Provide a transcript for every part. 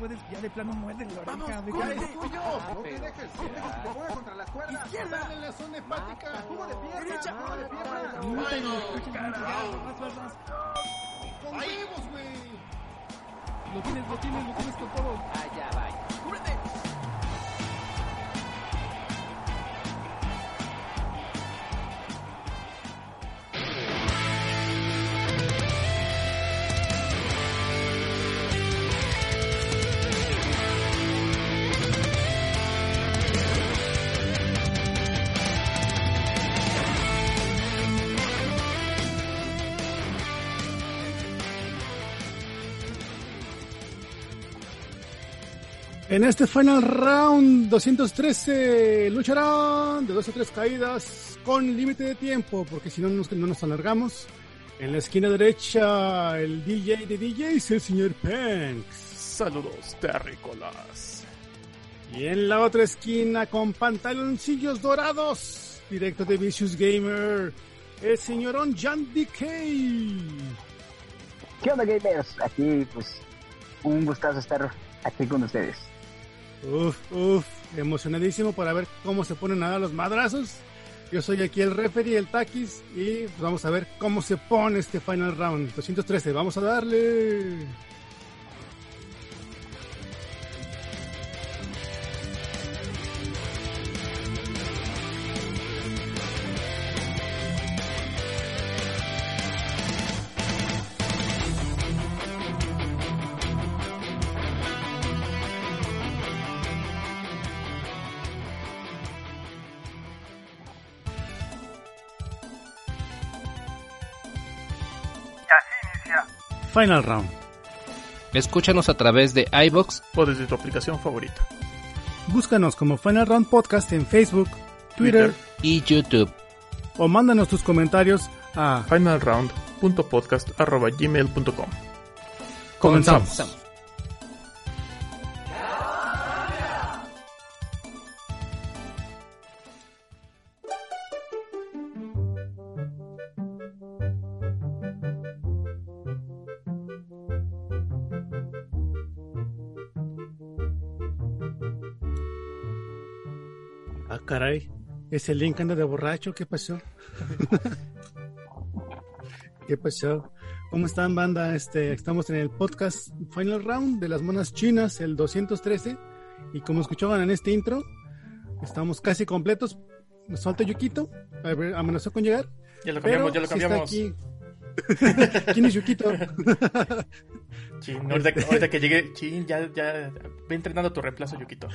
puedes, ya de plano muerde la oreja. Vamos, de corre. Ah, ¡No te pero- dejes! ¡No dejes que te ponga contra las cuerdas! Izquierda. ¡Dale en la zona hepática! ¡Jugo de pierna! Derecha. ¡Jugo de pierna! Ay, vas, vas, vas. ¡Con huevos, güey! Lo tienes, lo tienes, lo tienes con todo. Allá va. En este final round 213 lucharán de dos o tres caídas con límite de tiempo, porque si no nos, no nos alargamos. En la esquina derecha, el DJ de DJs, el señor Panks. Saludos, terrícolas. Y en la otra esquina, con pantaloncillos dorados, directo de Vicious Gamer, el señorón Jan DK. ¿Qué onda, gamers? Aquí, pues, un gustazo estar aquí con ustedes. Uf, uf, emocionadísimo para ver cómo se ponen a dar los madrazos. Yo soy aquí el referee, el Takis, y pues vamos a ver cómo se pone este final round. 213, vamos a darle. Final round. Escúchanos a través de iBox O desde tu aplicación favorita. Búscanos como Final Round Podcast en Facebook, Twitter, y YouTube. o mándanos tus comentarios a finalround.podcast.gmail.com Comenzamos. Ah, caray. Ese link anda de borracho. ¿Qué pasó? ¿Qué pasó? ¿Cómo están, banda? Este, estamos en el podcast Final Round de las monas chinas, el 213. Y como escuchaban en este intro, estamos casi completos. Nos falta Yukito. Amenazó con llegar. Ya lo cambiamos, ya lo cambiamos. ¿Quién es Yukito? Chin, ahorita, ahorita que llegué, chin, ya, ya, ve entrenando tu reemplazo, Yukito.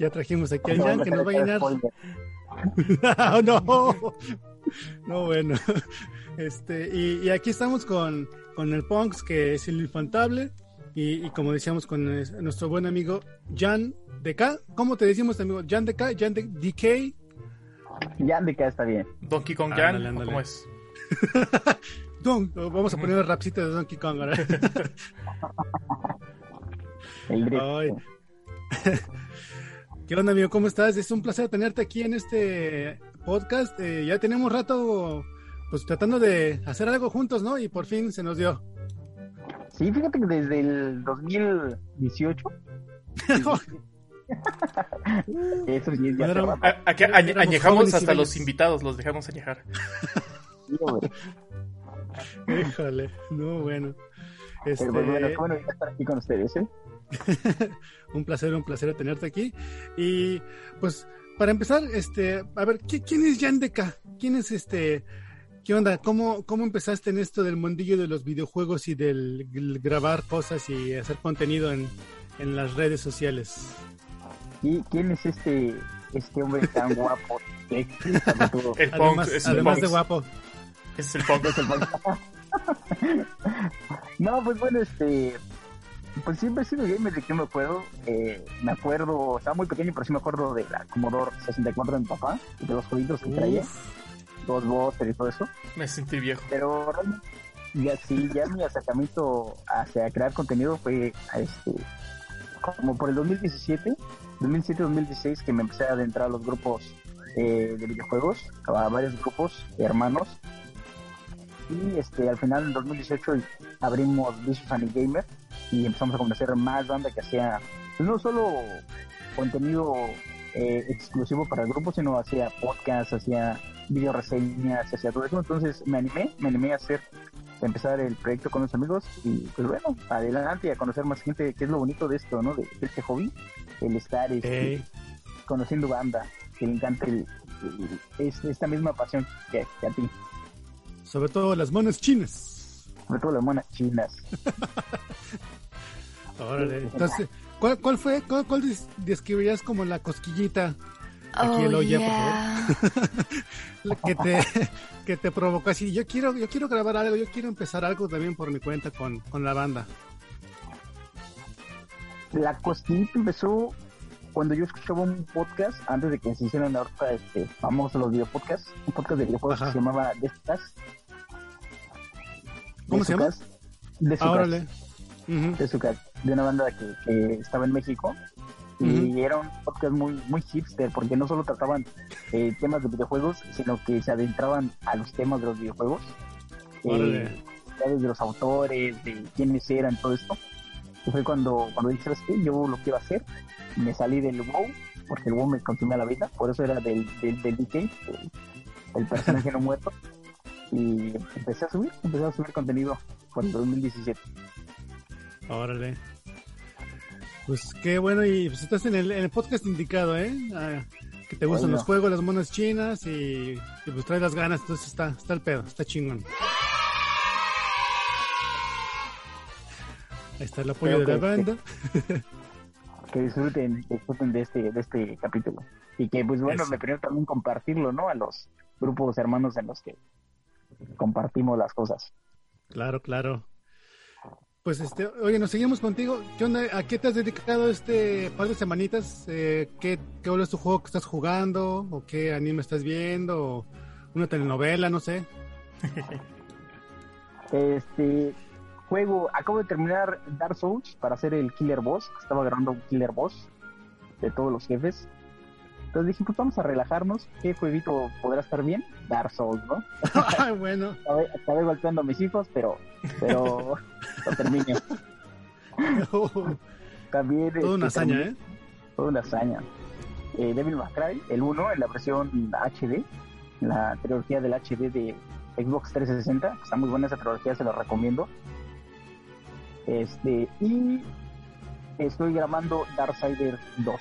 Ya trajimos aquí a Jan que nos va a llenar. no, no, bueno. Este, y, y aquí estamos con, con el Punks, que es el infantable. Y, y como decíamos con nuestro buen amigo Jan DK. ¿Cómo te decimos, amigo? Jan DK, Jan de- DK. De acá está bien. Donkey Kong Jan, ¿o ándale. ¿cómo es? Don- vamos a poner el rapcito de Donkey Kong ahora. El. ¿Qué onda, amigo? ¿Cómo estás? Es un placer tenerte aquí en este podcast. Eh, ya tenemos rato pues tratando de hacer algo juntos, ¿no? Y por fin se nos dio. Sí, fíjate que desde el 2018. Eso sí es ya Bueno, aquí añe- añejamos hasta los invitados, los dejamos añejar. Híjole, no, bueno. Este, Pero pues bueno, qué bueno estar aquí con ustedes, ¿eh? un placer, un placer tenerte aquí. Y pues, para empezar, este, a ver, ¿qui- ¿quién es Jan Deca? ¿Quién es este? ¿Qué onda? ¿Cómo, ¿Cómo empezaste en esto del mundillo de los videojuegos y del grabar cosas y hacer contenido en, en las redes sociales? ¿Y quién es este, este hombre tan guapo? El Punk, Además, es el además de Punk. guapo. Es el Punk. No, pues bueno, este. Pues siempre he sido gamer de que me acuerdo. Eh, me acuerdo, estaba muy pequeño, pero sí me acuerdo de la Commodore 64 de mi papá y de los jueguitos que traía, dos Buster y todo eso. Me sentí viejo. Pero realmente, ya sí, ya mi acercamiento hacia crear contenido fue este, como por el 2017, 2017-2016, que me empecé a adentrar a los grupos eh, de videojuegos, a varios grupos hermanos. y este al final en 2018 abrimos Vicious Anime Gamer y empezamos a conocer más banda que hacía no solo contenido eh, exclusivo para el grupo, sino hacía podcast, hacía video reseñas, hacía todo eso. Entonces me animé, me animé a hacer, a empezar el proyecto con los amigos y pues bueno, adelante y a conocer más gente, que es lo bonito de esto, ¿no? De, de este hobby, el estar este, conociendo banda, que le encanta el- el- es esta misma pasión que, que a ti, sobre todo las monas chinas. Sobre todo las monas chinas. Órale. Entonces, ¿cuál, cuál fue, cuál, cuál des- describirías como la cosquillita Aquí el Oh, por yeah. la que te, que te provocó así? Yo quiero, yo quiero grabar algo, yo quiero empezar algo también por mi cuenta con, con la banda. La cosquillita empezó cuando yo escuchaba un podcast, antes de que se hicieran ahorita este, famosos los videopodcasts, un podcast de videojuegos Ajá. que se llamaba Descas. ¿Cómo se llama? De Ah, órale. Ujú. de, Zucas, de una banda que, que estaba en México y Ujú. era un podcast muy muy hipster porque no solo trataban eh, temas de videojuegos sino que se adentraban a los temas de los videojuegos eh, desde los autores de quiénes eran todo esto y fue cuando cuando dije sabes qué yo lo quiero hacer me salí del WoW porque el WoW me consumía la vida por eso era del del, del DK el, el personaje no muerto y empecé a subir empecé a subir contenido por el 2017 Órale. Pues qué bueno, y pues estás en el, en el podcast indicado, ¿eh? Ah, que te gustan los juegos, las monas chinas y, y pues traes las ganas, entonces está, está el pedo, está chingón. Ahí está el apoyo Creo de la que- banda. que disfruten, disfruten de este, de este capítulo. Y que pues bueno, Eso. me permite también compartirlo, ¿no? A los grupos hermanos en los que compartimos las cosas. Claro, claro. Pues este, oye, nos seguimos contigo. ¿Qué onda? ¿A qué te has dedicado este par de semanitas? Eh, ¿qué, ¿Qué es tu juego que estás jugando? ¿O qué anime estás viendo? ¿O una telenovela? No sé. Este juego, acabo de terminar Dark Souls para hacer el Killer Boss. Estaba agarrando un Killer Boss de todos los jefes. Entonces dije, pues vamos a relajarnos. ¿Qué jueguito podrá estar bien? Dark Souls, ¿no? Ay, bueno. Acabé, acabé golpeando a mis hijos, pero, pero lo terminé. También, Toda una este, hazaña, ¿eh? toda una hazaña. Eh, Devil May Cry, el 1 en la versión HD, la trilogía del HD de Xbox 360, está muy buena esa trilogía, se la recomiendo. Este, y estoy grabando Darksider 2.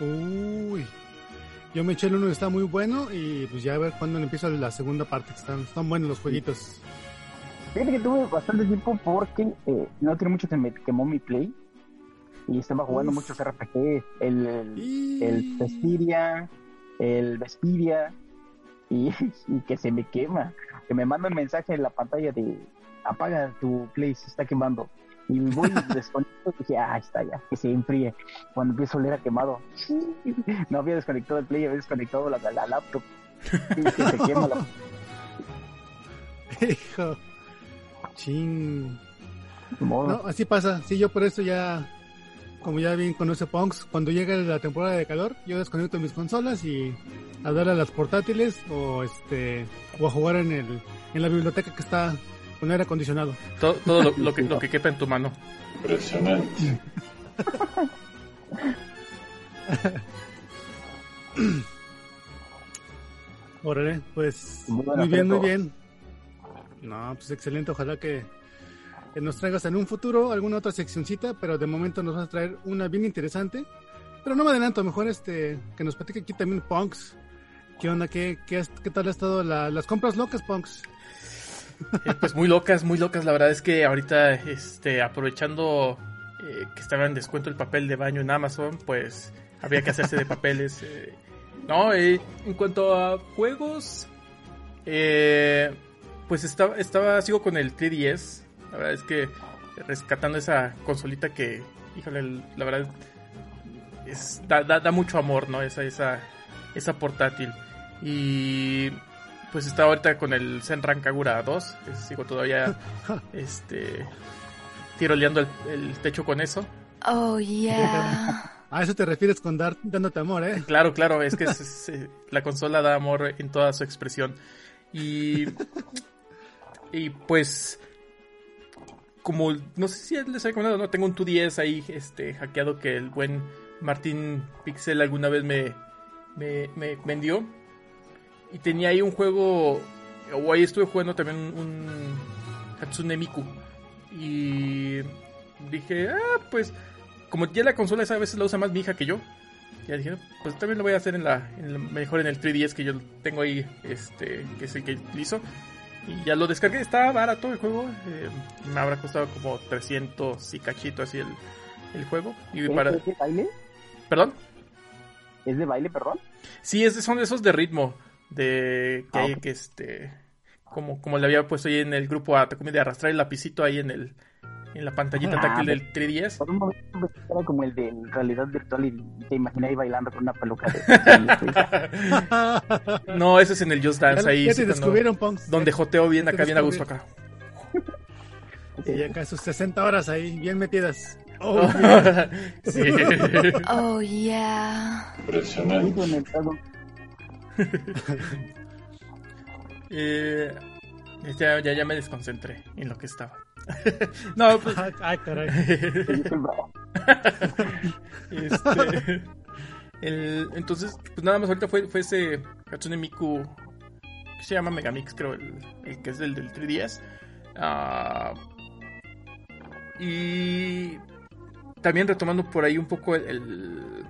Uy. Yo me eché el uno que está muy bueno y pues ya a ver cuándo empieza la segunda parte. que Están, están buenos los jueguitos. Fíjate que tuve bastante tiempo porque eh, no tiene mucho que me quemó mi play y estaba jugando Uf. muchos RPG, el, el, Y... el Vesperia, y, y que se me quema, que me manda un mensaje en la pantalla de apaga tu play, se está quemando. Y voy desconecto y dije, ah, está ya, que se enfríe. Cuando empiezo a oler a quemado, no había desconectado el play, había desconectado la, la laptop. Y que se quema la... Hijo. Chin. modo. No, así pasa. Sí, yo por eso ya, como ya bien conoce Punks, cuando llega la temporada de calor, yo desconecto mis consolas y a darle a las portátiles o este o a jugar en el en la biblioteca que está con aire acondicionado. Todo, todo lo, lo que, lo que quepa en tu mano. Órale, pues Muy bien, muy bien. No, pues excelente. Ojalá que, que nos traigas en un futuro alguna otra seccioncita, pero de momento nos vas a traer una bien interesante. Pero no me adelanto, mejor este que nos platique aquí también Punks. ¿Qué onda? ¿Qué, qué, qué tal ha estado la- las compras locas, Punks? Eh, pues muy locas, muy locas. La verdad es que ahorita, este, aprovechando eh, que estaba en descuento el papel de baño en Amazon, pues había que hacerse de papeles. eh. No, en cuanto a juegos, eh, pues estaba, estaba, sigo con el 3DS. La verdad es que rescatando esa consolita que, híjole, la verdad es, da, da, da mucho amor, ¿no? Esa, esa, esa portátil. Y pues estaba ahorita con el Senran Kagura 2. eh, Sigo todavía este tiroleando el, el techo con eso. Oh, yeah. A eso te refieres con dar, dándote amor, ¿eh? Claro, claro, es que es- es, la consola da amor en toda su expresión. Y y pues, como, no sé si les había comentado, no, tengo un 2DS ahí, este, hackeado que el buen Martín Pixel alguna vez me, me, me vendió. Y tenía ahí un juego, o ahí estuve jugando también un, un Hatsune Miku. Y dije, ah, pues, como ya la consola esa a veces la usa más mi hija que yo. Ya dije, pues también lo voy a hacer en la, en la- mejor en el 3DS que yo tengo ahí, este, que es el que utilizo. Y ya lo descargué, estaba barato el juego. eh, me habrá costado como 300 y cachito así el, el juego. Y ¿Es, para, es de baile? ¿Perdón? ¿Es de baile, perdón? Sí, es de- son de esos de ritmo. De que Ah, hay que este. Como, como le había puesto ahí en el grupo a Takumi de arrastrar el lapicito ahí en el. En la pantallita Ah, táctil del 3DS. Por un momento era como el de realidad virtual y te imaginé ahí bailando con una peluca de... No, ese es en el Just ya, Dance ahí. ya sí, te cuando- descubrieron, Punks. donde joteo bien acá, bien a gusto acá. Y acá sus 60 horas ahí, bien metidas. Oh, yeah. sí. Oh yeah. Pedo. Eh, ya, ya, ya me desconcentré en lo que estaba. no, pues. Ay, ay, caray. Yo soy bravo. Este, el- entonces, pues nada más ahorita fue, fue ese Hatsune Miku que se llama Megamix, creo, el, el que es el del 3DS. Ah, y también retomando por ahí un poco el, el-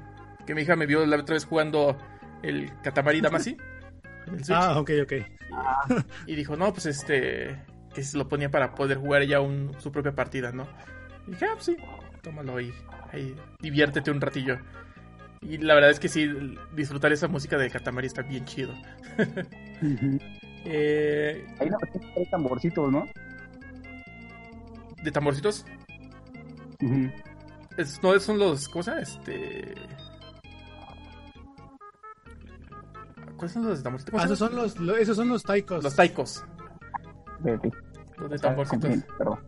que mi hija me vio la otra vez jugando el Katamari Damacy. Ah, ok, ok. Y dijo, no, pues este, que se lo ponía para poder jugar ella un, su propia partida, ¿no? Y dije, ah, pues sí, tómalo ahí, ahí, diviértete un ratillo. Y la verdad es que sí, disfrutar esa música de Katamari está bien chido. Eh, Hay una versión que trae tamborcitos, ¿no? de tamborcitos, es- no son los, ¿cómo se llama? Este... ¿Cuáles son los de tamborcitos? ¿Cómo Ah, esos son los, lo- esos son los taikos. Los taikos, Vete. los de tamborcitos. Perdón.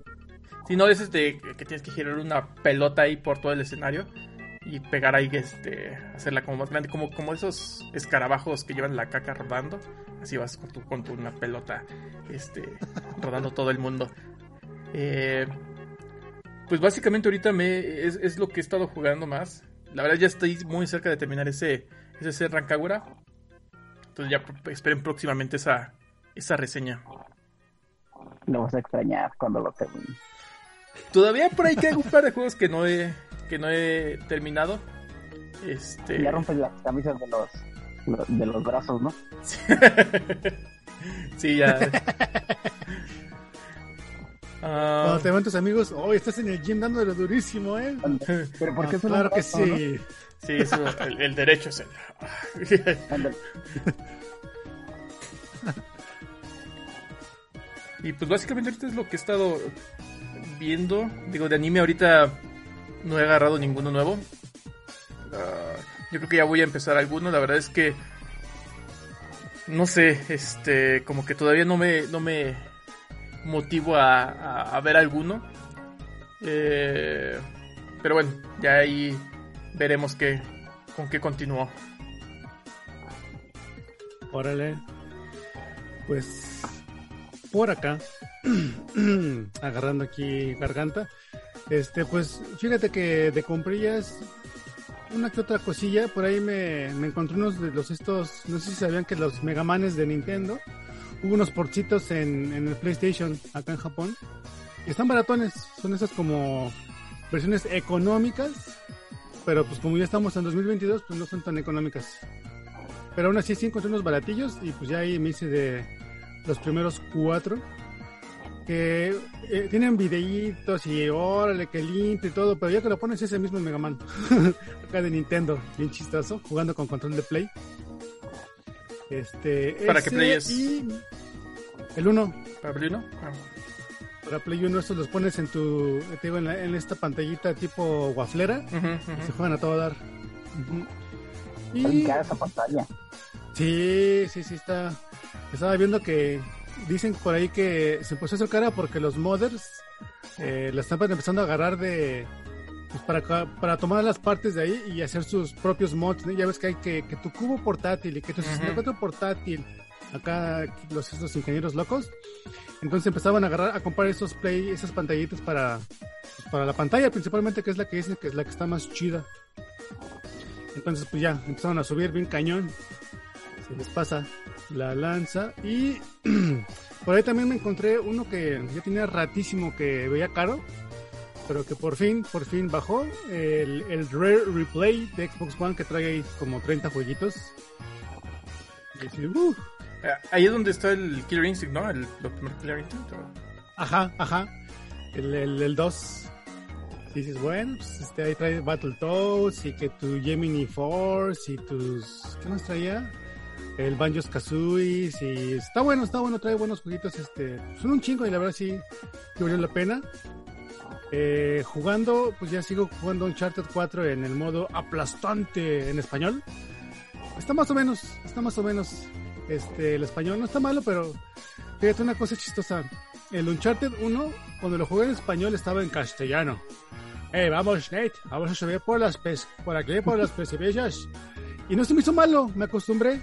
Si no, es este que tienes que girar una pelota ahí por todo el escenario y pegar ahí, este, hacerla como más grande, como, como esos escarabajos que llevan la caca rodando. Así vas con tu, con tu una pelota, este, rodando todo el mundo. Eh, pues básicamente ahorita me es, es lo que he estado jugando más. La verdad ya estoy muy cerca de terminar ese, ese ser Rancagura. Entonces ya esperen próximamente esa, esa reseña. Lo vas a extrañar cuando lo termine. Todavía por ahí quedan un par de juegos que no he, que no he terminado. Este. Ya rompes las camisas de los, lo- de los brazos, ¿no? sí, ya. Cuando te van tus amigos, oh, estás en el gym dándolo durísimo, ¿eh? Pero ¿por qué Ah, son claro que no? Sí. eso, el, el derecho es el. Y pues básicamente ahorita es lo que he estado viendo. Digo, de anime ahorita no he agarrado ninguno nuevo. Ah, yo creo que ya voy a empezar alguno. La verdad es que. No sé, este. Como que todavía no me. No me motivo a, a- a ver alguno. Eh, pero bueno, ya ahí veremos qué, con qué continúo. Órale. Pues por acá, agarrando aquí garganta. Este, pues fíjate que de comprillas, una que otra cosilla, por ahí me, me encontré unos de los estos, no sé si sabían que los Megamanes de Nintendo, hubo unos porcitos en, en el PlayStation acá en Japón. Están baratones, son esas como versiones económicas, pero pues como ya estamos en 2022, pues no son tan económicas. Pero aún así sí encontré unos baratillos y pues ya ahí me hice de los primeros cuatro. Que eh, tienen videitos y órale, que lindo y todo, pero ya que lo pones ese mismo Mega Man. Acá de Nintendo, bien chistoso, jugando con control de Play. Este, ¿Para qué Play es? El 1. ¿Para Play 1? Para Play 1 estos los pones en tu, te digo, en, la- en esta pantallita tipo guaflera. Ujú. Se juegan a todo dar. Ujú. Está Y esa pantalla. Sí, sí, sí, está. Estaba viendo que dicen por ahí que se empezó a hacer cara porque los modders eh, la están empezando a agarrar de. Pues para, para tomar las partes de ahí y hacer sus propios mods. ¿no? Ya ves que hay que, que tu cubo portátil y que tu Ujú. 64 portátil acá los estos ingenieros locos. Entonces empezaban a agarrar, a comprar esos play, esas pantallitas para, para la pantalla principalmente, que es la que dicen que es la que está más chida. Entonces pues ya, empezaron a subir bien cañón. Se les pasa la lanza. Y por ahí también me encontré uno que ya tenía ratísimo que veía caro. Pero que por fin, por fin bajó. El, el Rare Replay de Xbox One que trae ahí como 30 jueguitos. Y así, uh, Ahí es donde está el Killer Instinct, ¿no? El, el primer Killer Instinct. ¿o? Ajá, ajá. El, el, el 2. Y dices, bueno, pues este, ahí trae Battletoads y que tu Gemini Force y tus... ¿Qué más traía? El Banjos Kazooie y está bueno, está bueno, trae buenos jueguitos, este, son un chingo y la verdad sí, que valió la pena. Eh, jugando, pues ya sigo jugando Uncharted 4 en el modo aplastante en español. Está más o menos, está más o menos, este, el español no está malo, pero fíjate una cosa chistosa. El Uncharted 1, cuando lo jugué en español, estaba en castellano. Eh, vamos, Nate, vamos a subir por las pes por aquí, por las precipicios. Y no se me hizo malo, me acostumbré.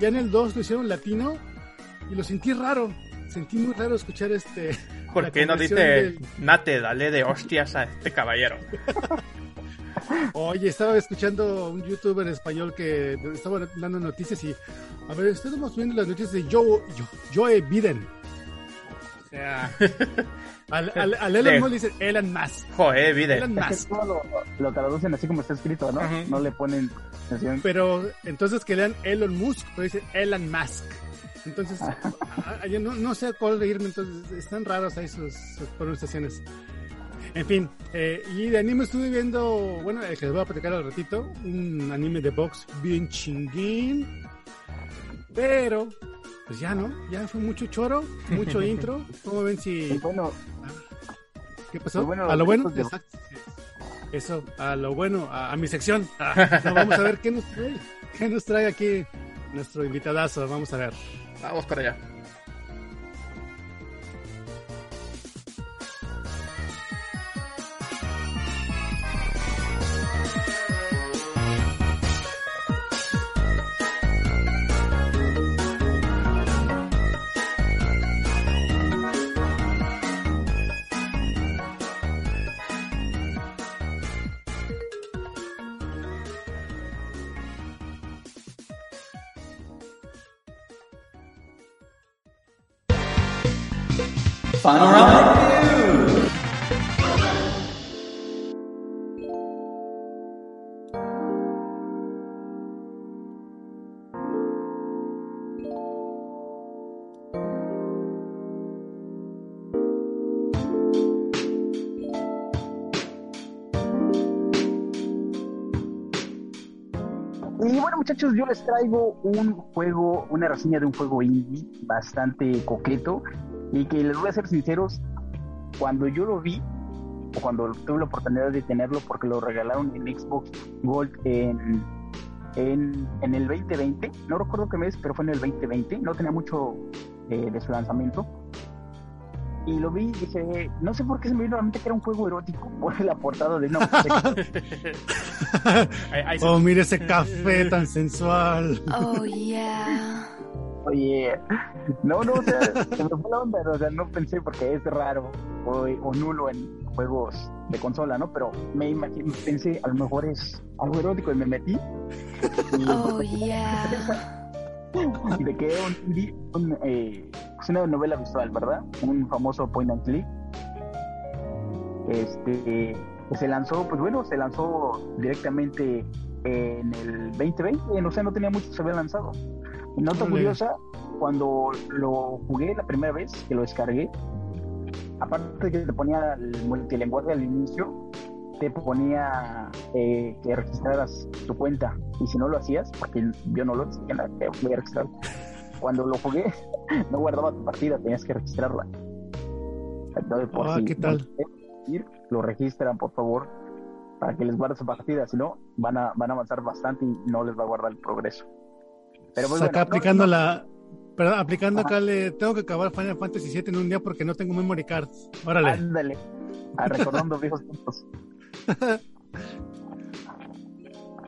Ya en el 2 lo hicieron latino y lo sentí raro. Sentí muy raro escuchar este. ¿Por qué no dice, del- Nate, dale de hostias a este caballero? Oye, estaba escuchando un youtuber español que estaba dando noticias y. A ver, estamos viendo las noticias de Joe, Joe, Joe Biden. O sea. Al, al, al Elon Musk le dicen Elon Musk. Joder, vide. Elon Es que Musk. todo lo, lo traducen así como está escrito, ¿no? Ujú. No le ponen atención. Pero entonces que lean Elon Musk, pero dicen Elon Musk. Entonces, a- a- yo no, no sé a cuál reírme, entonces están raros ahí sus, sus pronunciaciones. En fin, eh, y de anime estuve viendo, bueno, el que les voy a platicar al ratito, un anime de box bien chinguín. Pero, pues ya no, ya fue mucho choro, mucho intro. ¿Cómo ven si... bueno, ¿Qué pasó? Pues bueno, a lo bueno, de- exacto. Eso, a lo bueno, a, a mi sección. Ah, no, vamos a ver qué nos trae, qué nos trae aquí nuestro invitadazo. Vamos a ver. Vamos para allá. Y bueno, muchachos, yo les traigo un juego, una reseña de un juego indie bastante coqueto y que les voy a ser sinceros, cuando yo lo vi, o cuando tuve la oportunidad de tenerlo, porque lo regalaron en Xbox Gold en, en, en el 2020, no recuerdo qué mes, pero fue en el 2020, no tenía mucho eh, de su lanzamiento. Y lo vi y dije, no sé por qué se me vino a la mente que era un juego erótico por la portada de una Oh, mire ese café tan sensual. Oh yeah. Oye, no, no, o sea, se me fue la onda, o sea, no pensé porque es raro o, o nulo en juegos de consola, ¿no? Pero me imaginé, pensé, a lo mejor es algo erótico y me metí. Y Oh yeah. de que un, un, eh, es una novela visual, ¿verdad? Un famoso point and click. Este, que se lanzó, pues bueno, se lanzó directamente en el 2020, o sea, no tenía mucho que se había lanzado. Nota curiosa, cuando lo jugué la primera vez que lo descargué, aparte de que te ponía el multilenguaje al inicio, te ponía eh, que registraras tu cuenta. Y si no lo hacías, porque yo no lo hacía, voy a registrar. Cuando lo jugué, no guardaba tu partida, tenías que registrarla. Entonces, por Ah, si ¿qué tal? ir, lo registran, por favor, para que les guarde su partida. Si no, van a, van a avanzar bastante y no les va a guardar el progreso. Pero pues, acá bueno, aplicando no, la. Perdón, aplicando Ajá. acá le tengo que acabar Final Fantasy VII en un día porque no tengo memory cards. Órale. Ándale. Ah, recordando viejos tiempos.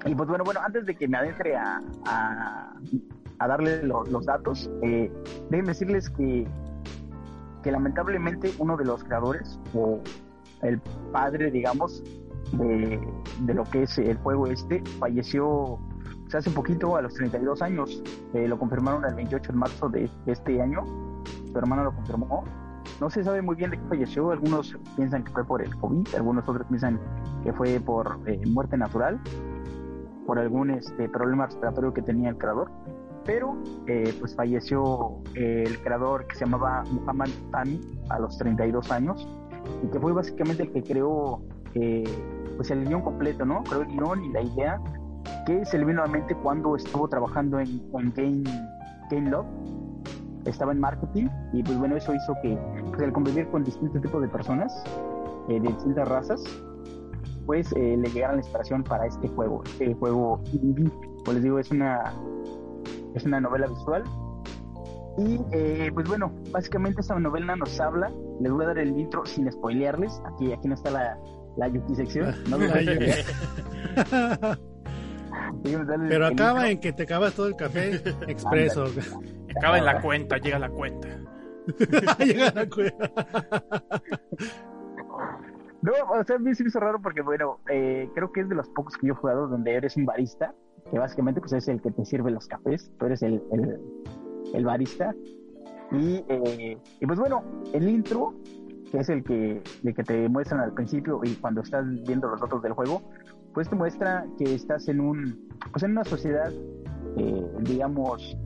Y pues bueno, bueno, antes de que me adentre a, a, a darle lo- los datos, eh, déjenme decirles que, que lamentablemente uno de los creadores, o el padre, digamos, de, de lo que es el juego este, falleció pues, hace poquito, a los 32 años. Eh, lo confirmaron el 28 de marzo de, este año. Su hermana lo confirmó. No se sabe muy bien de qué falleció. Algunos piensan que fue por el COVID, algunos otros piensan que fue por eh, muerte natural, por algún este, problema respiratorio que tenía el creador. Pero eh, pues falleció eh, el creador que se llamaba Muhammad Tami a los 32 años y que fue básicamente el que creó eh, pues el guion completo, ¿no? Creó el guion y la idea que se le vino a la mente cuando estuvo trabajando en, en Game, Game Love. Estaba en marketing y pues bueno, eso hizo que pues, al convivir con distintos tipos de personas eh, de distintas razas, pues eh, le llegara la inspiración para este juego, este juego indie. Pues les digo, es una, es una novela visual. Y eh, pues bueno, básicamente esta novela nos habla, les voy a dar el intro sin spoilearles, aquí, aquí no está la, la Yuki sección, no Pero acaba en que te acabas todo el café expreso. Acaba en la cuenta, llega la cuenta. Llega la cueva. No, o sea, a mí se me hizo raro porque, bueno, eh, creo que es de los pocos que yo he jugado donde eres un barista, que básicamente pues es el que te sirve los cafés, tú eres el, el, el barista. Y, eh, y pues bueno, el intro, que es el que, el que te muestran al principio y cuando estás viendo los datos del juego, pues te muestra que estás en un, pues en una sociedad, eh, digamos,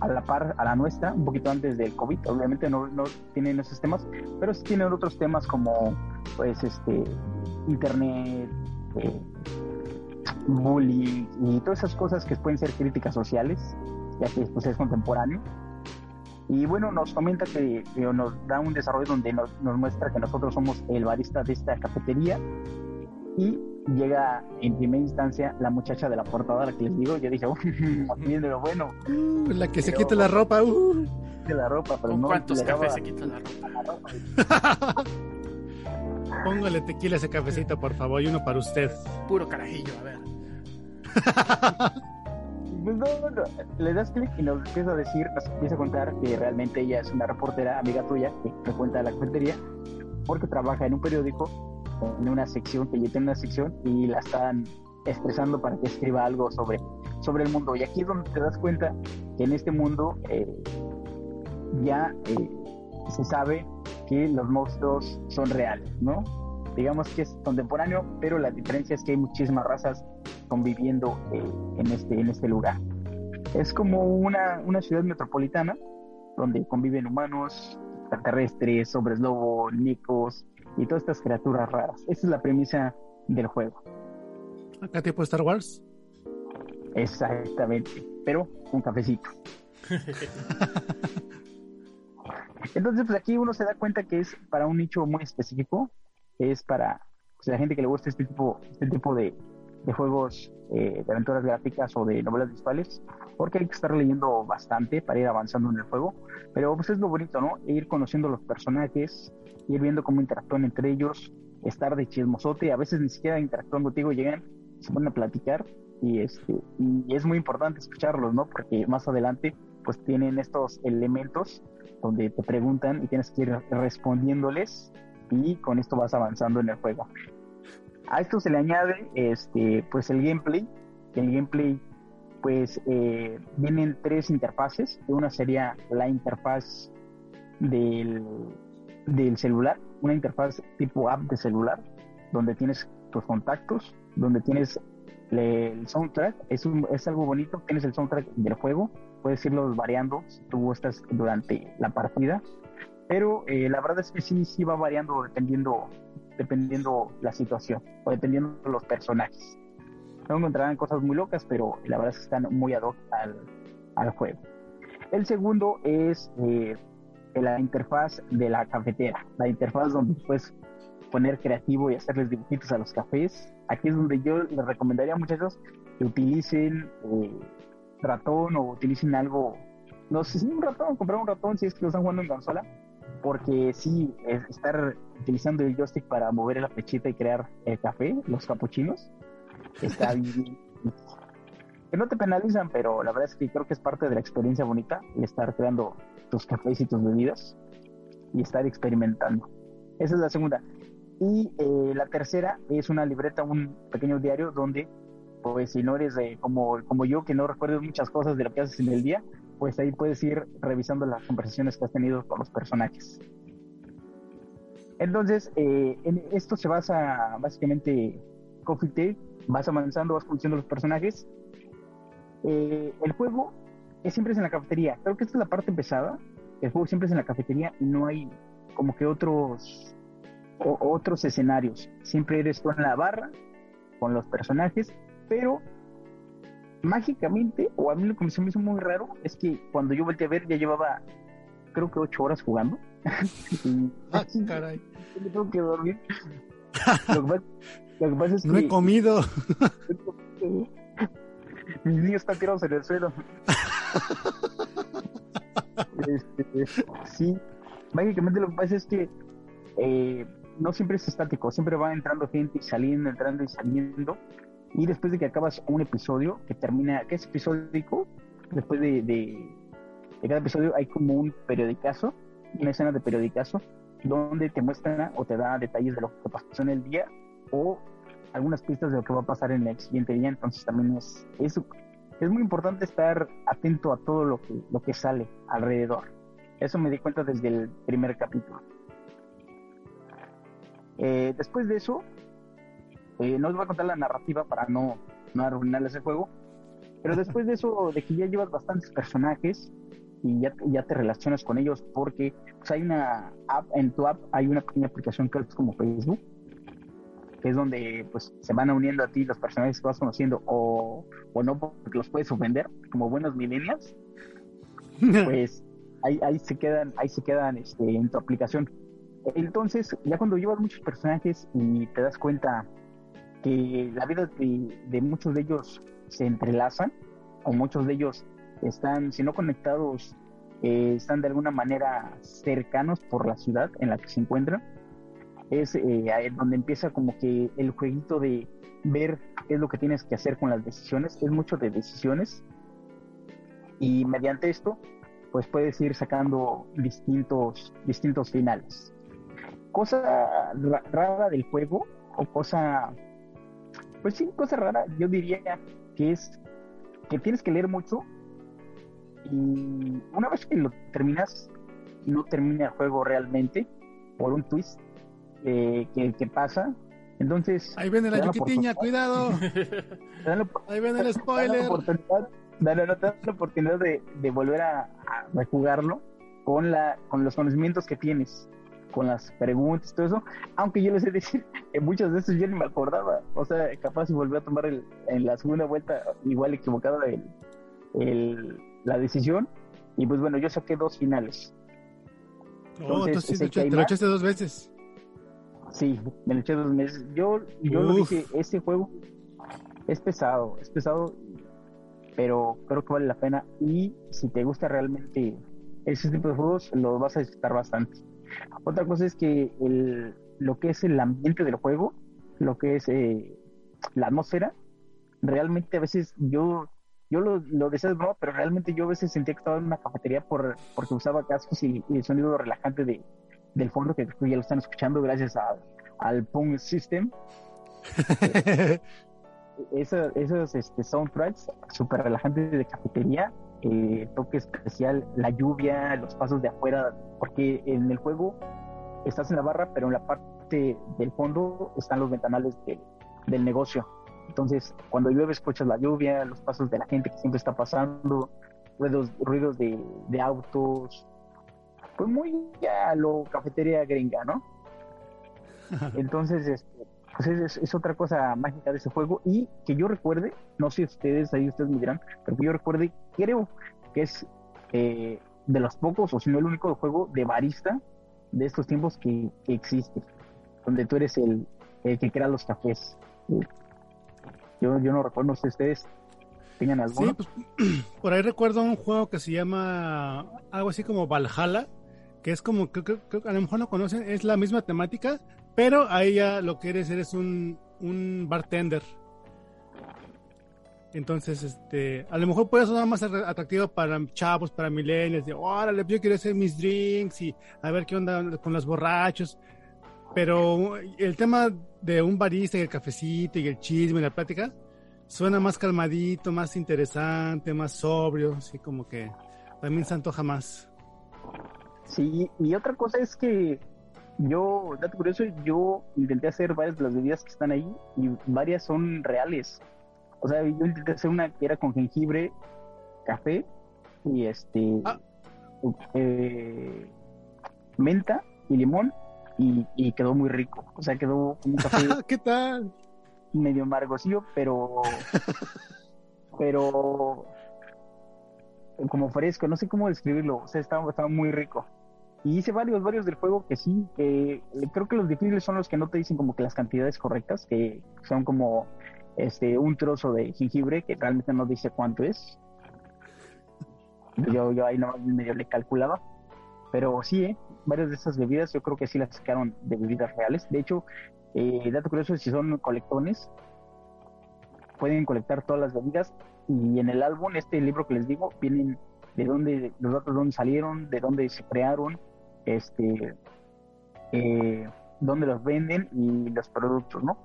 a la par a la nuestra, un poquito antes del COVID, obviamente no, no tienen esos temas, pero sí tienen otros temas como pues este internet, eh, bullying y todas esas cosas que pueden ser críticas sociales, ya que pues, es contemporáneo. Y bueno, nos comenta que, que nos da un desarrollo donde nos, nos muestra que nosotros somos el barista de esta cafetería y llega en primera instancia la muchacha de la portada, la que les digo, yo dije, uff, viene lo bueno, Uh, la que se quita la ropa. uh. de la ropa, pero ¿Con no cuántos cafés se quita la ropa? la ropa. Póngale tequila a ese cafecito, por favor, y uno para usted. Puro carajillo, a ver. Pues no, no, le das clic y nos empieza a decir, nos empieza a contar que realmente ella es una reportera amiga tuya que frecuenta la cafetería porque trabaja en un periódico, en una sección, que ella tiene una sección y la están estresando para que escriba algo sobre, sobre el mundo. Y aquí es donde te das cuenta que en este mundo eh, ya eh, se sabe que los monstruos son reales, ¿no? Digamos que es contemporáneo, pero la diferencia es que hay muchísimas razas conviviendo eh, en, este, en este lugar. Es como una, una ciudad metropolitana donde conviven humanos, extraterrestres, hombres lobo, nicos y todas estas criaturas raras. Esa es la premisa del juego. Acá tipo Star Wars. Exactamente, pero un cafecito. Entonces, pues aquí uno se da cuenta que es para un nicho muy específico, es para pues, la gente que le gusta este tipo, este tipo de, de juegos eh, de aventuras gráficas o de novelas visuales, porque hay que estar leyendo bastante para ir avanzando en el juego. Pero pues es lo bonito, ¿no? Ir conociendo los personajes, ir viendo cómo interactúan entre ellos, estar de chismosote, a veces ni siquiera interactúan contigo, llegan, se ponen a platicar y este y es muy importante escucharlos, ¿no? Porque más adelante pues tienen estos elementos donde te preguntan y tienes que ir respondiéndoles y con esto vas avanzando en el juego. A esto se le añade este pues el gameplay, el gameplay pues eh, vienen tres interfaces, una sería la interfaz del, del celular, una interfaz tipo app de celular, donde tienes tus contactos, donde tienes el soundtrack, es, un- es algo bonito, tienes el soundtrack del juego, puedes irlo variando si tú estás durante la partida, pero eh, la verdad es que sí, sí va variando dependiendo, dependiendo la situación o dependiendo de los personajes. No encontrarán cosas muy locas, pero la verdad es que están muy ad hoc al, al juego. El segundo es eh, la interfaz de la cafetera, la interfaz donde puedes poner creativo y hacerles dibujitos a los cafés. Aquí es donde yo les recomendaría muchachos que utilicen eh, ratón o utilicen algo, no sé si un ratón, comprar un ratón si es que lo están jugando en consola, porque sí, es estar utilizando el joystick para mover la pechita y crear el café, los capuchinos, está bien. que no te penalizan, pero la verdad es que creo que es parte de la experiencia bonita el estar creando tus cafés y tus bebidas y estar experimentando. Esa es la segunda. Y eh, la tercera es una libreta, un pequeño diario donde, pues si no eres como, como yo, que no recuerdas muchas cosas de lo que haces en el día, pues ahí puedes ir revisando las conversaciones que has tenido con los personajes. Entonces, eh, en esto se basa básicamente Coffee Tale, vas avanzando, vas conociendo los personajes. Eh, el juego es siempre es en la cafetería. Creo que esta es la parte pesada. El juego siempre es en la cafetería y no hay como que otros o- otros escenarios. Siempre eres tú en la barra con los personajes, pero mágicamente, o a mí lo que se me hizo muy raro, es que cuando yo volteé a ver ya llevaba creo que ocho horas jugando. Ah, caray. me tengo que dormir. Lo que pasa, lo que pasa es No he comido. mis niños están tirados en el suelo. Este, sí, mágicamente lo que pasa es que eh, no siempre es estático, siempre va entrando gente y saliendo, entrando y saliendo. Y después de que acabas un episodio que termina, que es episódico, después de, de, de cada episodio hay como un periodicazo, una escena de periodicazo, donde te muestra o te da detalles de lo que pasó en el día o algunas pistas de lo que va a pasar en el siguiente día. Entonces también es, es, es muy importante estar atento a todo lo que, lo que sale alrededor. Eso me di cuenta desde el primer capítulo. Eh, después de eso, eh, no os voy a contar la narrativa para no, no arruinarles el juego, pero después de eso, de que ya llevas bastantes personajes y ya, ya te relacionas con ellos, porque pues, hay una app, en tu app hay una pequeña aplicación que es como Facebook, que es donde pues se van uniendo a ti los personajes que vas conociendo o, o no porque los puedes ofender, como buenos millennials, pues ahí, ahí se quedan, ahí se quedan este, en tu aplicación. Entonces, ya cuando llevas muchos personajes y te das cuenta que la vida de, de muchos de ellos se entrelazan, o muchos de ellos están, si no conectados, eh, están de alguna manera cercanos por la ciudad en la que se encuentran, es eh, ahí donde empieza como que el jueguito de ver qué es lo que tienes que hacer con las decisiones, es mucho de decisiones, y mediante esto, pues puedes ir sacando distintos, distintos finales. Cosa ra- rara del juego, o cosa, pues sí, cosa rara, yo diría que es que tienes que leer mucho y una vez que lo terminas, no termina el juego realmente por un twist eh, que, que pasa. Entonces, Ahí viene la chiquitiña, cuidado. Ahí viene el te dan la spoiler. dan la oportunidad de, de volver a, a rejugarlo con, la, con los conocimientos que tienes, con las preguntas, todo eso. Aunque yo les he de decir que muchas veces yo ni me acordaba. O sea, capaz si volví a tomar el, en la segunda vuelta igual equivocada el, el- la decisión. Y pues bueno, yo saqué dos finales. Oh, Entonces, entonces sí, te, lo echaste dos veces. Sí, me lo eché dos meses. Yo, yo lo dije, este juego es pesado, es pesado, pero creo que vale la pena. Y si te gusta realmente ese tipo de juegos, lo vas a disfrutar bastante. Otra cosa es que el, lo que es el ambiente del juego, lo que es eh, la atmósfera, realmente a veces yo yo lo, lo decía de broma, pero realmente yo a veces sentía que estaba en una cafetería por, porque usaba cascos y, y el sonido relajante de, del fondo, que ya lo están escuchando gracias a- al Pong System. Esa- esos este, soundtracks súper relajantes de cafetería, eh, toque especial, la lluvia, los pasos de afuera, porque en el juego estás en la barra, pero en la parte del fondo están los ventanales de- del negocio. Entonces, cuando llueve, escuchas la lluvia, los pasos de la gente que siempre está pasando, ruidos, ruidos de, de autos. Pues muy a lo cafetería gringa, ¿no? Entonces, este, pues es, es otra cosa mágica de ese juego. Y que yo recuerde, no sé ustedes, ahí ustedes me dirán, pero que yo recuerde, creo que es eh, de los pocos, o si no el único juego de barista de estos tiempos que, que existe, donde tú eres el, el que crea los cafés. Yo, yo no recuerdo si ustedes tengan alguno. Sí, pues por ahí recuerdo un juego que se llama algo así como Valhalla, que es como, creo, creo- creo que a lo mejor lo conocen, es la misma temática, pero ahí ya lo que eres, eres un, un bartender. Entonces, este, a lo mejor puede sonar más atra- atractivo para chavos, para millennials, de, órale, yo quiero hacer mis drinks y a ver qué onda con los borrachos. Pero el tema de un barista y el cafecito y el chisme y la plática suena más calmadito, más interesante, más sobrio, así como que también se antoja más. Sí, y otra cosa es que yo, dato curioso, yo intenté hacer varias de las bebidas que están ahí y varias son reales. O sea, yo intenté hacer una que era con jengibre, café y este Ah. eh, menta y limón y, y quedó muy rico. O sea, quedó como un café ¿Qué tal? medio amargosillo, pero pero como fresco, no sé cómo describirlo, o sea, estaba, estaba muy rico. Y hice varios, varios del juego que sí, que creo que los difíciles son los que no te dicen como que las cantidades correctas, que son como este un trozo de jengibre que realmente no dice cuánto es. Yo, yo ahí no medio le calculaba. Pero sí, ¿eh? varias de esas bebidas yo creo que sí las sacaron de bebidas reales. De hecho, eh, dato curioso, si son colectones, pueden colectar todas las bebidas y en el álbum, este libro que les digo, vienen de dónde, los datos de dónde salieron, de dónde se crearon, este, eh, dónde los venden y los productos, ¿no?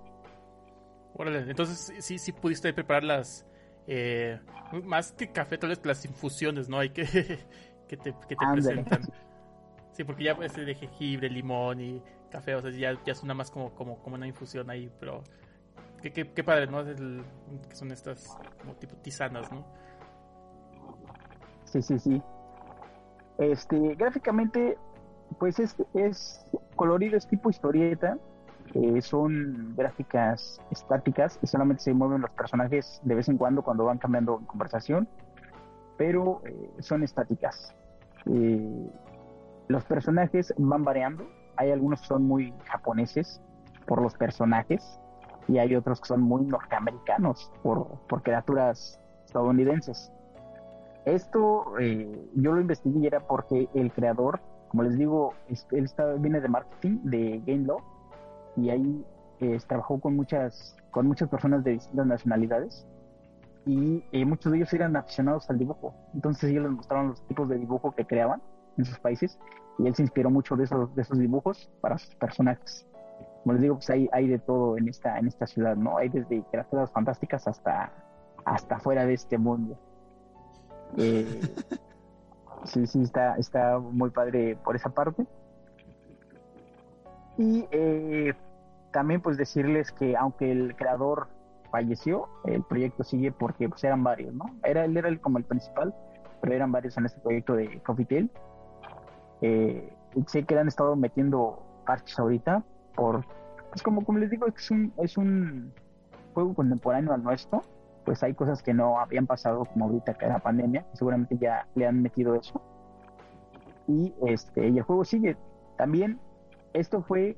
Órale, entonces sí, sí pudiste preparar las. eh, más que café, tal vez las infusiones, ¿no? Hay que. que te, que te presentan. Sí, porque ya este de jengibre, limón y café, o sea, ya, ya suena más como, como, como una infusión ahí, pero. Qué, qué, qué padre, ¿no? Es el- que son estas como tipo tisanas, ¿no? Sí, sí, sí. Este, gráficamente, pues es, es colorido, es tipo historieta. eh, son gráficas estáticas y solamente se mueven los personajes de vez en cuando cuando van cambiando en conversación, pero eh, son estáticas. Eh, los personajes van variando. Hay algunos que son muy japoneses por los personajes y hay otros que son muy norteamericanos por, por criaturas estadounidenses. Esto eh, yo lo investigué era porque el creador, como les digo, es- él está, viene de marketing de Game Law y ahí eh, trabajó con muchas, con muchas personas de distintas nacionalidades y eh, muchos de ellos eran aficionados al dibujo. Entonces ellos les mostraron los tipos de dibujo que creaban en sus países y él se inspiró mucho de esos, de esos dibujos para sus personajes. Como les digo, pues hay, hay de todo en esta, en esta ciudad, ¿no? Hay desde criaturas fantásticas hasta, hasta fuera de este mundo. Eh, sí, sí, está, está muy padre por esa parte. Y eh, también pues decirles que aunque el creador falleció, el proyecto sigue porque pues eran varios, ¿no? Era, él era el, como el principal, pero eran varios en este proyecto de Coffee Tale. Eh, sé que han estado metiendo parches ahorita por, pues como, como les digo, es un, es un juego contemporáneo al nuestro pues hay cosas que no habían pasado como ahorita que era pandemia, seguramente ya le han metido eso. Y este y el juego sigue. También esto fue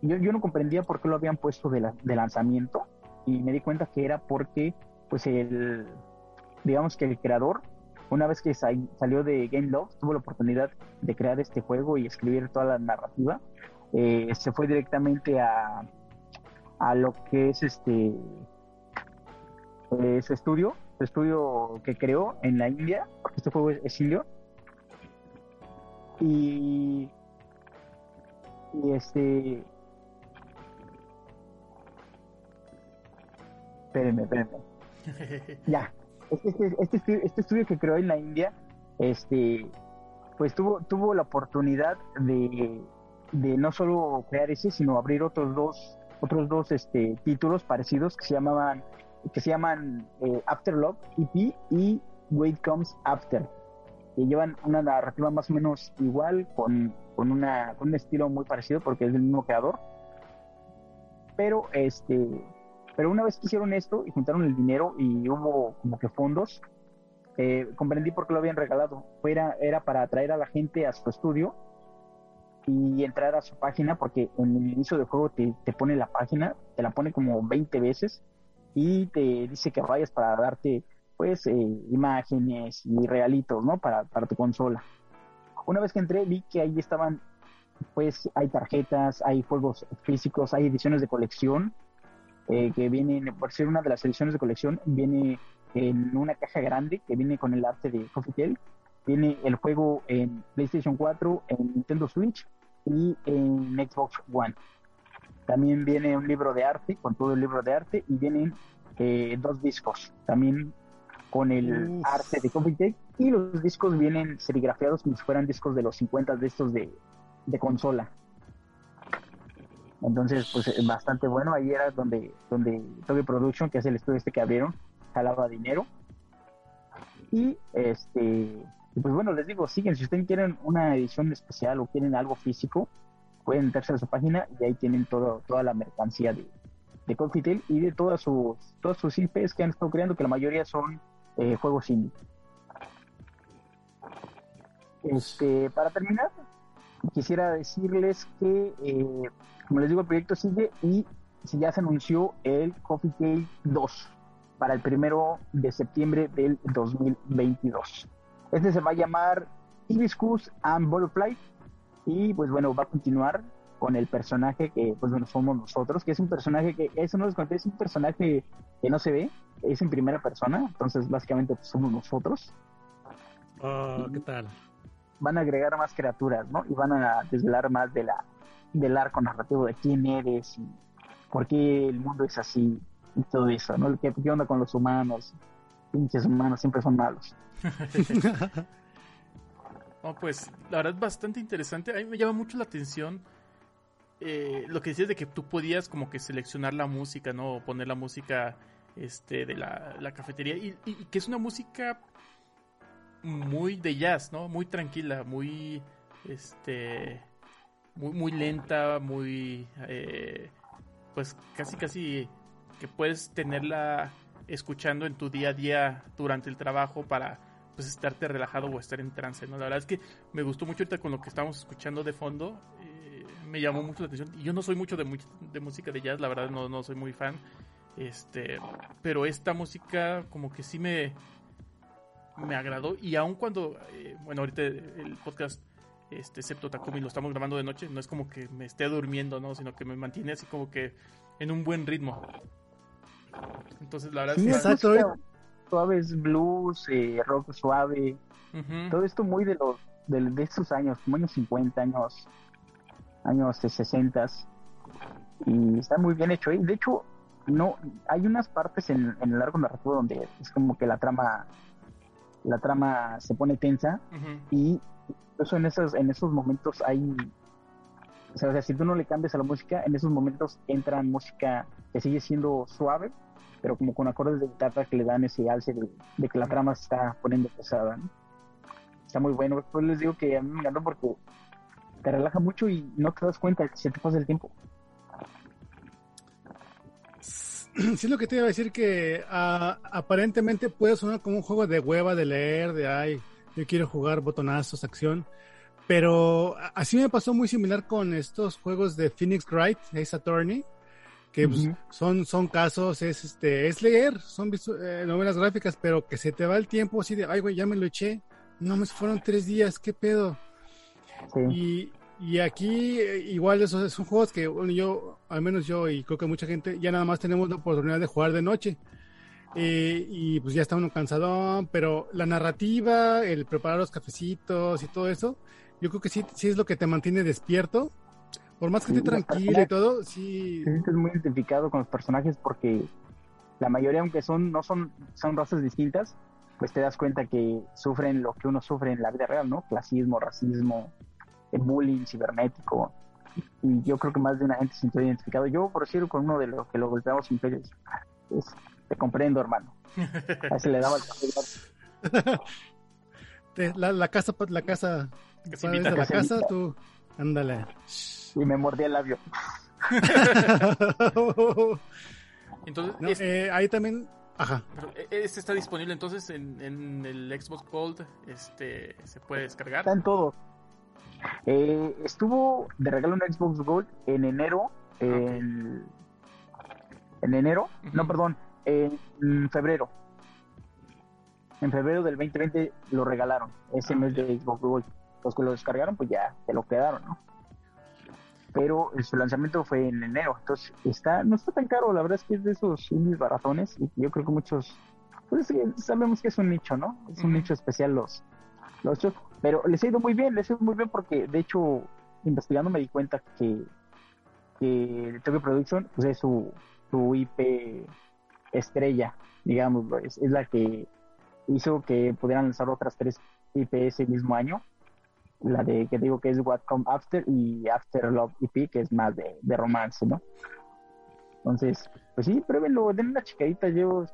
yo, yo no comprendía por qué lo habían puesto de, la- de lanzamiento y me di cuenta que era porque pues el digamos que el creador una vez que sa- salió de Game Love tuvo la oportunidad de crear este juego y escribir toda la narrativa eh, se fue directamente a a lo que es este eh, su estudio, su estudio que creó en la India, porque este juego es, es indio. Y, y este. Espérenme, espérenme. Ya. Este, este, este, estu- este estudio que creó en la India, este, pues tuvo, tuvo la oportunidad de, de no solo crear ese, sino abrir otros dos, otros dos este, títulos parecidos que se llamaban que se llaman eh, After Love EP y Wait Comes After, que llevan una narrativa más o menos igual, con, con, una, con un estilo muy parecido porque es del mismo creador. Pero este pero una vez que hicieron esto y juntaron el dinero y hubo como que fondos, eh, comprendí por qué lo habían regalado. Era, era para atraer a la gente a su estudio y entrar a su página, porque en el inicio del juego te, te pone la página, te la pone como 20 veces y te dice que vayas para darte pues eh, imágenes y regalitos, ¿no? Para, para tu consola. Una vez que entré vi que ahí estaban pues hay tarjetas, hay juegos físicos, hay ediciones de colección eh, que vienen, por ser una de las ediciones de colección, viene en una caja grande que viene con el arte de Coffee Tale. Viene el juego en PlayStation 4, en Nintendo Switch y en Xbox One. También viene un libro de arte, con todo el libro de arte, y vienen eh, dos discos, también con el Uf. arte de Coffee. Y los discos vienen serigrafiados como si fueran discos de los 50 de estos de, de consola. Entonces, pues eh, bastante bueno. Ahí era donde, donde Toby Production, que es el estudio este que abrieron, jalaba dinero. Y este, pues bueno, les digo, siguen, si ustedes quieren una edición especial o quieren algo físico, pueden meterse a su página y ahí tienen todo, toda la mercancía de, de Coffee Tale y de todas sus, todas sus IPs que han estado creando, que la mayoría son eh, juegos indie. Este, para terminar, quisiera decirles que, eh, como les digo, el proyecto sigue y ya se anunció el Coffee Tale 2 para el primero de septiembre del 2022. Este se va a llamar Hibiscus and Butterfly y pues bueno, va a continuar con el personaje que pues bueno, somos nosotros, que es un personaje que, eso no les conté, es un personaje que no se ve, es en primera persona, entonces básicamente pues, somos nosotros. Oh, ¿Qué tal? van a agregar más criaturas, ¿no? Y van a desvelar más de la del arco narrativo de quién eres y por qué el mundo es así y todo eso, ¿no? ¿Qué, qué onda con los humanos? Pinches humanos siempre son malos. No, pues la verdad es bastante interesante. A mí me llama mucho la atención eh, lo que decías de que tú podías como que seleccionar la música, ¿no? O poner la música este, de la, la cafetería. Y, y- que es una música muy de jazz, ¿no? Muy tranquila, muy este muy, muy lenta, muy eh, pues casi casi que puedes tenerla escuchando en tu día a día durante el trabajo para pues estarte relajado o estar en trance, ¿no? La verdad es que me gustó mucho ahorita con lo que estamos escuchando de fondo, eh, me llamó mucho la atención y yo no soy mucho de, mu- de música de jazz, la verdad no, no soy muy fan, este, pero esta música como que sí me me agradó y aun cuando, eh, bueno, ahorita el podcast este excepto Takumi lo estamos grabando de noche, no es como que me esté durmiendo, ¿no? Sino que me mantiene así como que en un buen ritmo. Entonces, la verdad Sí, es es que... Exacto, música suave, es blues, eh, rock suave, todo esto muy de los de, de estos años, como años 50, años años de 60 y está muy bien hecho. ¿eh? De hecho, no hay unas partes en, en el arco narrativo donde es como que la trama la trama se pone tensa Ujú. y incluso en esos en esos momentos hay o sea, si tú no le cambias a la música en esos momentos entra música que sigue siendo suave pero como con acordes de guitarra que le dan ese alce de, de que la trama se está poniendo pesada ¿no? está muy bueno pues les digo que a mí me encantó porque te relaja mucho y no te das cuenta que se te pasa el tiempo Sí, es lo que te iba a decir que ah, aparentemente puede sonar como un juego de hueva, de leer, de ay, yo quiero jugar botonazos, acción. Pero así me pasó muy similar con estos juegos de Phoenix Wright, Ace Attorney, que pues, son, son casos, es este, es leer, son eh, novelas gráficas, pero que se te va el tiempo así de, ay güey, ya me lo eché. No me fueron tres días, qué pedo. sí. Y, y aquí eh, igual esos son juegos que bueno, yo, al menos yo y creo que mucha gente, ya nada más tenemos la oportunidad de jugar de noche. Eh, y pues ya está uno cansadón, pero la narrativa, el preparar los cafecitos y todo eso, yo creo que sí, sí es lo que te mantiene despierto. Por más que Sí, esté la tranquilo y todo, sí. te sientes muy identificado con los personajes porque la mayoría, aunque son no son son razas distintas, pues te das cuenta que sufren lo que uno sufre en la vida real, ¿no? Clasismo, racismo, el bullying cibernético. Y yo creo que más de una gente se sintió identificado. Yo, por decirlo, con uno de los que lo golpeamos sin peleas. Es, te comprendo, hermano. A ese le daba el la, la casa, la casa, la casa, tú, ándale. y me mordí el labio. Entonces, No, es- eh, ahí también, ajá. pero, eh, este está disponible entonces en, en el Xbox Gold, este, se puede descargar. Está en todo. Eh, estuvo de regalo en Xbox Gold en enero. En, en enero, no, perdón, en febrero. En febrero del 2020 lo regalaron, ese Ah, mes ya. de Xbox Gold. Los que lo descargaron, pues ya se lo quedaron, ¿no? Pero su lanzamiento fue en enero, entonces está no está tan caro, la verdad es que es de esos indies baratones y yo creo que muchos pues sabemos que es un nicho, ¿no? Es un nicho especial los, los shows. Pero les ha ido muy bien, les ha ido muy bien porque, de hecho, investigando me di cuenta que, que Tokyo Production pues, es su, su IP estrella, digamos, es, es la que hizo que pudieran lanzar otras tres IP ese mismo año. La de que digo que es What Come After y After Love EP, que es más de, de romance, ¿no? Entonces, pues sí, pruébenlo, den una chicadita. Yo,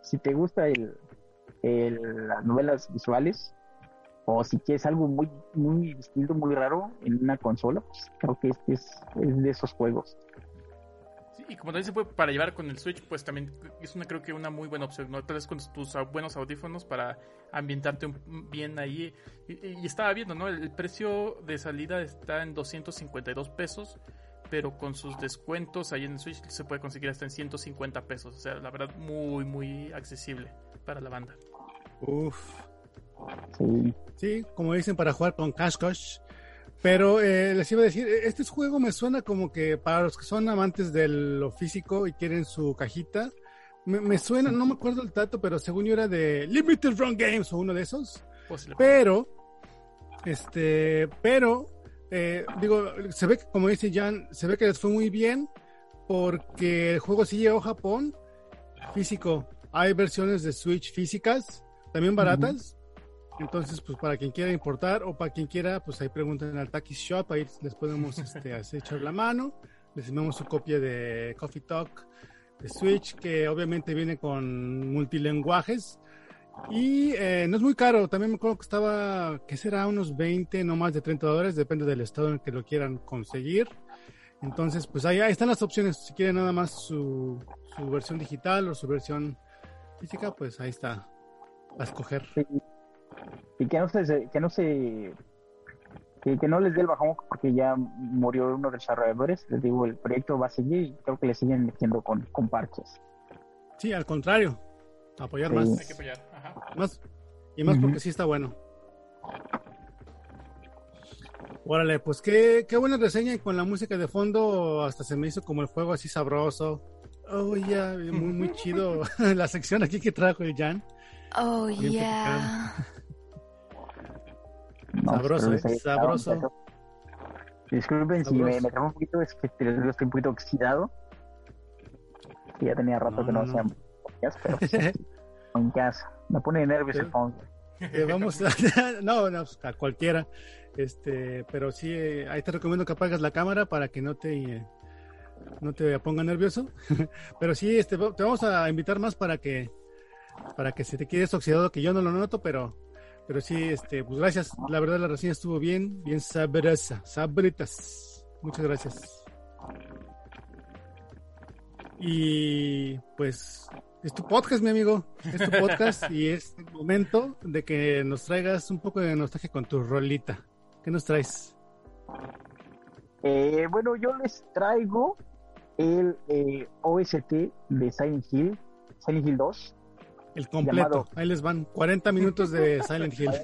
si te gusta el, el- las novelas visuales, o si quieres algo muy, muy distinto, muy raro en una consola, pues creo que este es, es de esos juegos. Y como también se puede para llevar con el Switch, pues también es una creo que una muy buena opción, ¿no? Tal vez con tus buenos audífonos para ambientarte un- bien ahí. Y, y- y estaba viendo, ¿no? El, el precio de salida está en 252 pesos, pero con sus descuentos ahí en el Switch se puede conseguir hasta en 150 pesos. O sea, la verdad, muy, muy accesible para la banda. Uf. Sí. Sí, como dicen, para jugar con Cash Cash. Pero eh, les iba a decir, eh, este juego me suena como que para los que son amantes de lo físico y quieren su cajita, me, me suena, no me acuerdo el dato, pero según yo era de Limited Run Games o uno de esos. Pero, este, pero, eh, digo, se ve que, como dice Jan, se ve que les fue muy bien porque el juego sí llegó a Japón físico. Hay versiones de Switch físicas, también baratas. Entonces, pues para quien quiera importar o para quien quiera, pues ahí pregunten al Takis Shop, ahí les podemos este, hacer echar la mano. Les enviamos su copia de Coffee Talk de Switch, que obviamente viene con multilenguajes. Y eh, no es muy caro, también me acuerdo que estaba, que será unos 20, no más de 30 dólares, depende del estado en el que lo quieran conseguir. Entonces, pues ahí, ahí están las opciones, si quieren nada más su, su versión digital o su versión física, pues ahí está, a escoger. Y que no se, que no se, que, que no les dé el bajón porque ya murió uno de los desarrolladores. Les digo, el proyecto va a seguir y creo que le siguen metiendo con, con parches. Sí, al contrario, apoyar Sí. más, Hay que apoyar. Ajá. más y más porque sí está bueno. Órale, pues qué, qué buena reseña y con la música de fondo hasta se me hizo como el juego así sabroso. Oh, ya, muy, muy chido la sección aquí que trajo el Jan. Oh Bien yeah. No, Sabroso, ¿eh? Sabroso. Disculpen si me, me un poquito, es que estoy un poquito oxidado. Ya tenía rato No, que no, no, no. hacían podcast, pero pues, en casa. Me pone nervios Sí. el phone. Eh, vamos a, no, no, pues, a cualquiera. Este, pero sí, eh, ahí te recomiendo que apagas la cámara para que no te eh, no te ponga nervioso. pero sí, este, te vamos a invitar más para que para que se te quede oxidado, que yo no lo noto, pero pero sí, este, pues gracias. La verdad la reseña estuvo bien, bien sabrosa, sabritas. Muchas gracias. Y pues es tu podcast, mi amigo. Es tu podcast y es el momento de que nos traigas un poco de nostalgia con tu rolita. ¿Qué nos traes? Eh, bueno, yo les traigo el eh, OST de Silent Hill, Silent Hill 2. El completo. Llamado- Ahí les van 40 minutos de Silent Hill.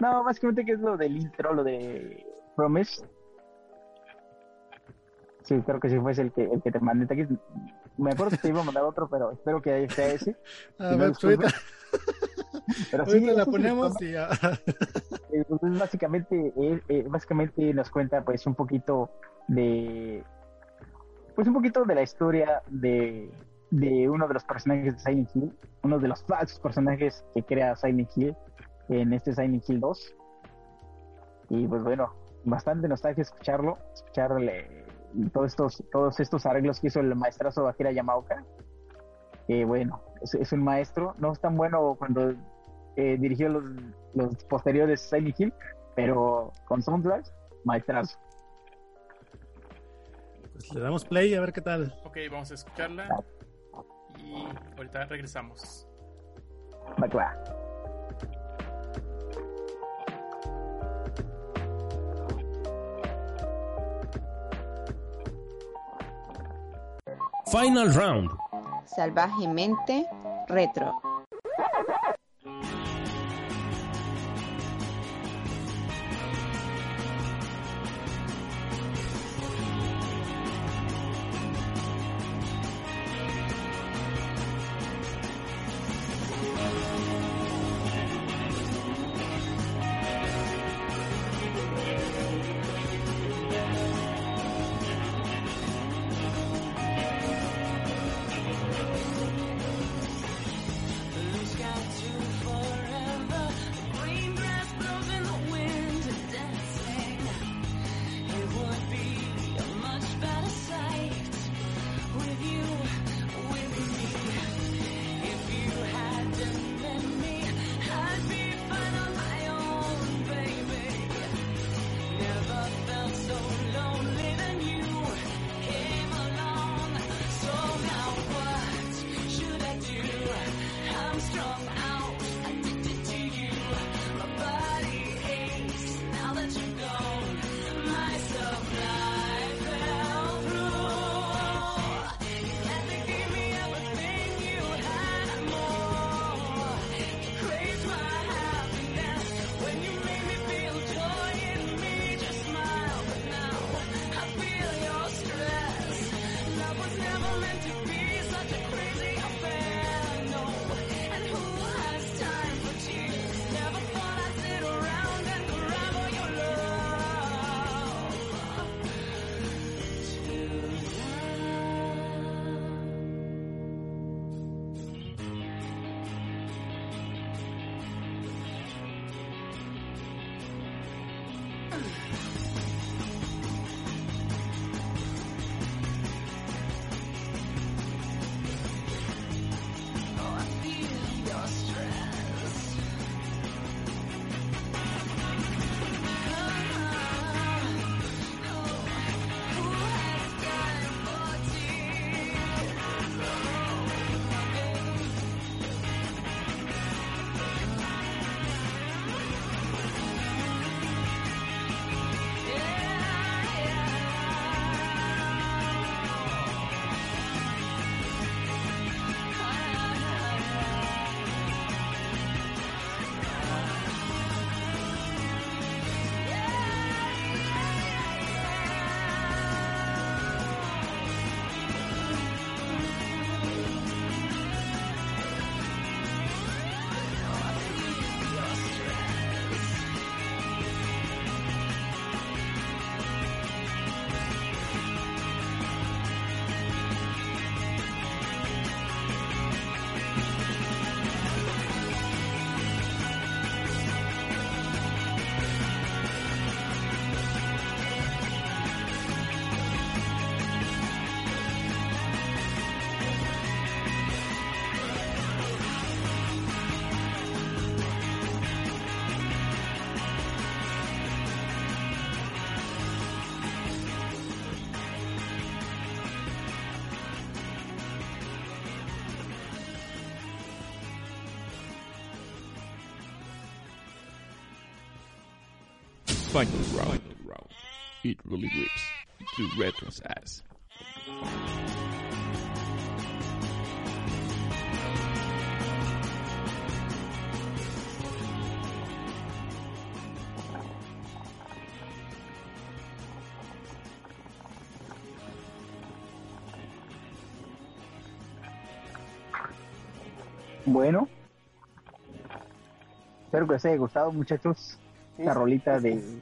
No, básicamente que es lo del intro, lo de Promise. Sí, creo que sí fue el que, el que te mandé. Aquí. Me acuerdo que te iba a mandar otro, pero espero que ahí sea ese. A Si no, ver, pues ahorita, Pero sí, la es ponemos y ya. Eh, pues, básicamente, eh, eh, básicamente nos cuenta pues un poquito de pues un poquito de la historia de, de uno de los personajes de Silent Hill, uno de los falsos personajes que crea Silent Hill en este Silent Hill 2. Y pues bueno, bastante nostalgia escucharlo, escucharle todos estos, todos estos arreglos que hizo el maestrazo Akira Yamaoka. Que bueno, es, es un maestro, no es tan bueno cuando eh, dirigió los, los posteriores Silent Hill, pero con soundtracks, maestrazo. Pues le damos play a ver qué tal. Ok, vamos a escucharla. Y ahorita regresamos. Va. Final Round. Salvajemente retro. Final round. It really whips to Retro's ass. Bueno. Espero que les haya gustado, muchachos. Esta rolita de,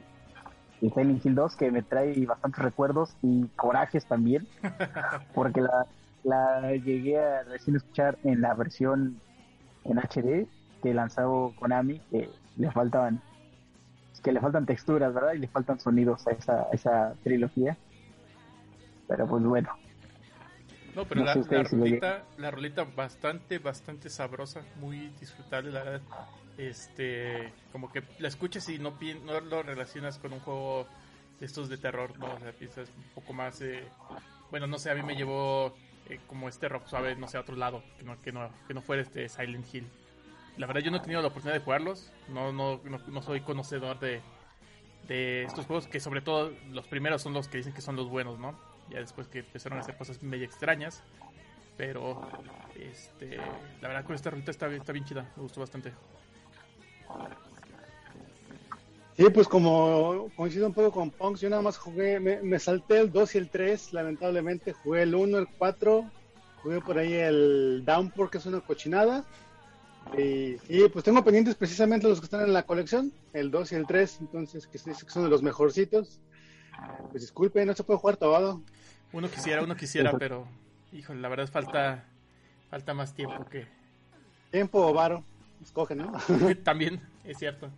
de Silent Hill 2 que me trae bastantes recuerdos y corajes también. Porque la, la llegué a recién escuchar en la versión en HD que lanzó Konami, que le faltaban que le faltan texturas, ¿verdad? Y le faltan sonidos a esa, a esa trilogía. Pero pues bueno, No, pero No la, la rolita, la rolita bastante, bastante sabrosa, muy disfrutable, la verdad. Este, como que la escuchas y no, no lo relacionas con un juego de estos de terror, ¿no? O sea, piensas un poco más, eh, bueno, no sé, a mí me llevó eh, como este rock suave, no sé, a otro lado, que no, que no, que no fuera este Silent Hill. La verdad yo no he tenido la oportunidad de jugarlos, no, no, no, no soy conocedor de, de estos juegos, que sobre todo los primeros son los que dicen que son los buenos, ¿no? Ya después que empezaron a hacer cosas medio extrañas. Pero, este, la verdad con esta ruta está, está bien chida, me gustó bastante. Sí, pues como coincido un poco con Punks, yo nada más jugué, me, salté el 2 y el 3, lamentablemente. Jugué el 1, el 4, jugué por ahí el Downpour, que es una cochinada. Y, y, pues tengo pendientes precisamente los que están en la colección, el 2 y el 3, entonces que que son de los mejorcitos. Pues disculpe, no se puede jugar todo. Uno quisiera, uno quisiera, pero, híjole, la verdad falta, falta más tiempo que... Tiempo o varo, escoge, ¿no? También, es cierto.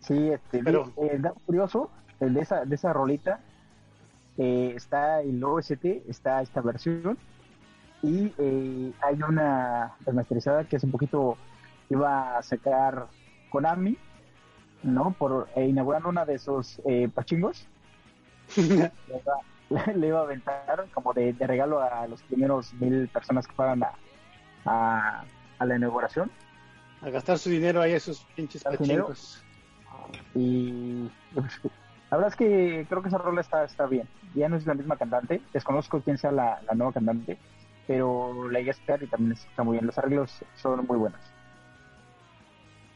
Sí, este, Pero- eh, dato curioso, el de esa, de esa rolita, eh, está el OST, está esta versión, y eh, hay una remasterizada que es un poquito, iba a sacar Konami, ¿no? Por eh, inaugurando una de esos eh, pachingos, le iba, a aventar como de, de regalo a los primeros mil personas que fueran a, a, a la inauguración. A gastar su dinero ahí a esos pinches pachincos. Y la verdad es que creo que esa rola está, está bien. Ya no es la misma cantante, desconozco quién sea la, la nueva cantante, pero la llegué a escuchar y también está muy bien. Los arreglos son muy buenos.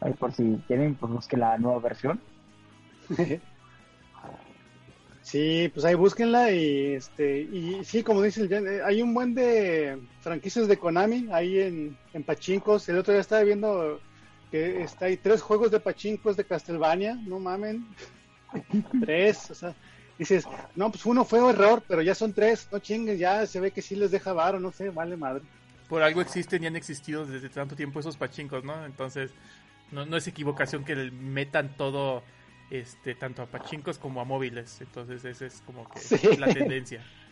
Ahí por si quieren, pues busquen la nueva versión. Sí, pues ahí búsquenla y este y sí, como dice el eh, hay un buen de franquicias de Konami ahí en, en Pachincos. El otro día estaba viendo que está hay tres juegos de Pachincos de Castlevania, no mamen. tres, o sea, dices, no, pues uno fue error, pero ya son tres, no chinguen, ya se ve que sí les deja varo, no sé, vale madre. Por algo existen y han existido desde tanto tiempo esos pachincos, ¿no? Entonces, no, no es equivocación que metan todo, este, tanto a pachincos como a móviles. Entonces, esa es como que Sí. la tendencia.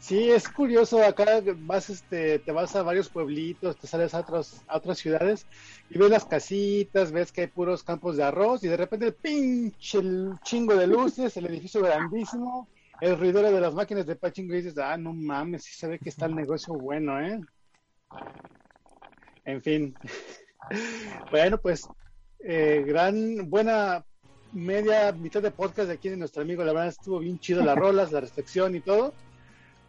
Sí, es curioso, acá vas, este, te vas a varios pueblitos, te sales a otras, a otras ciudades y ves las casitas, ves que hay puros campos de arroz y de repente el pinche el chingo de luces, el edificio grandísimo, el ruidero de las máquinas de pachingo y dices, ah, no mames, sí se ve que está el negocio bueno, ¿eh? En fin. Bueno, pues, eh, gran, buena media, mitad de podcast de aquí de nuestro amigo, la verdad estuvo bien chido las rolas, la recepción y todo.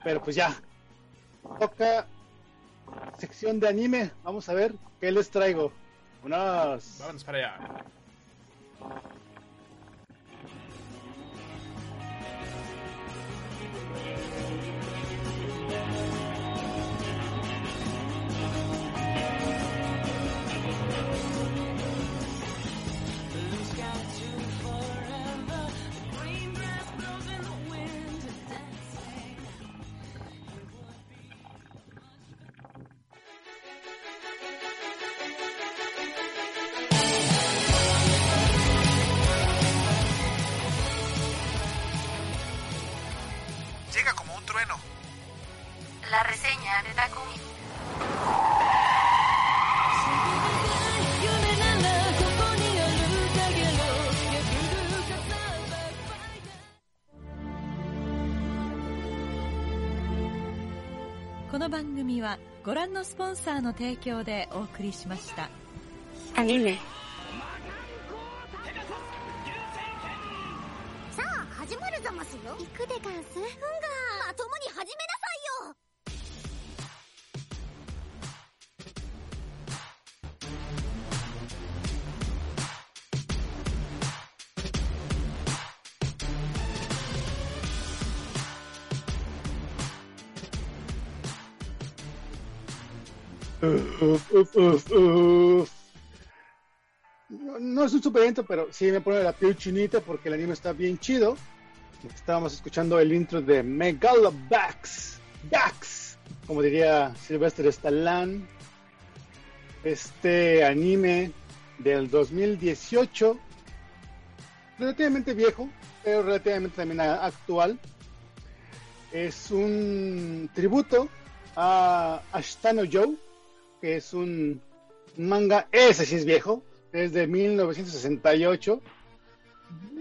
Pero pues ya. Toca sección de anime. Vamos a ver qué les traigo. Unas. Vámonos para allá. 組はご覧のスポンサーの提供でお送りしました。アニメ No, no es un superiento, pero sí me pone la piel chinita porque el anime está bien chido. Estábamos escuchando el intro de Megalobax, Bax, como diría Sylvester Stallone. Este anime del 2018, relativamente viejo, pero relativamente también actual. Es un tributo a Ashtano Joe, que es un manga, ese sí es viejo, es de 1968.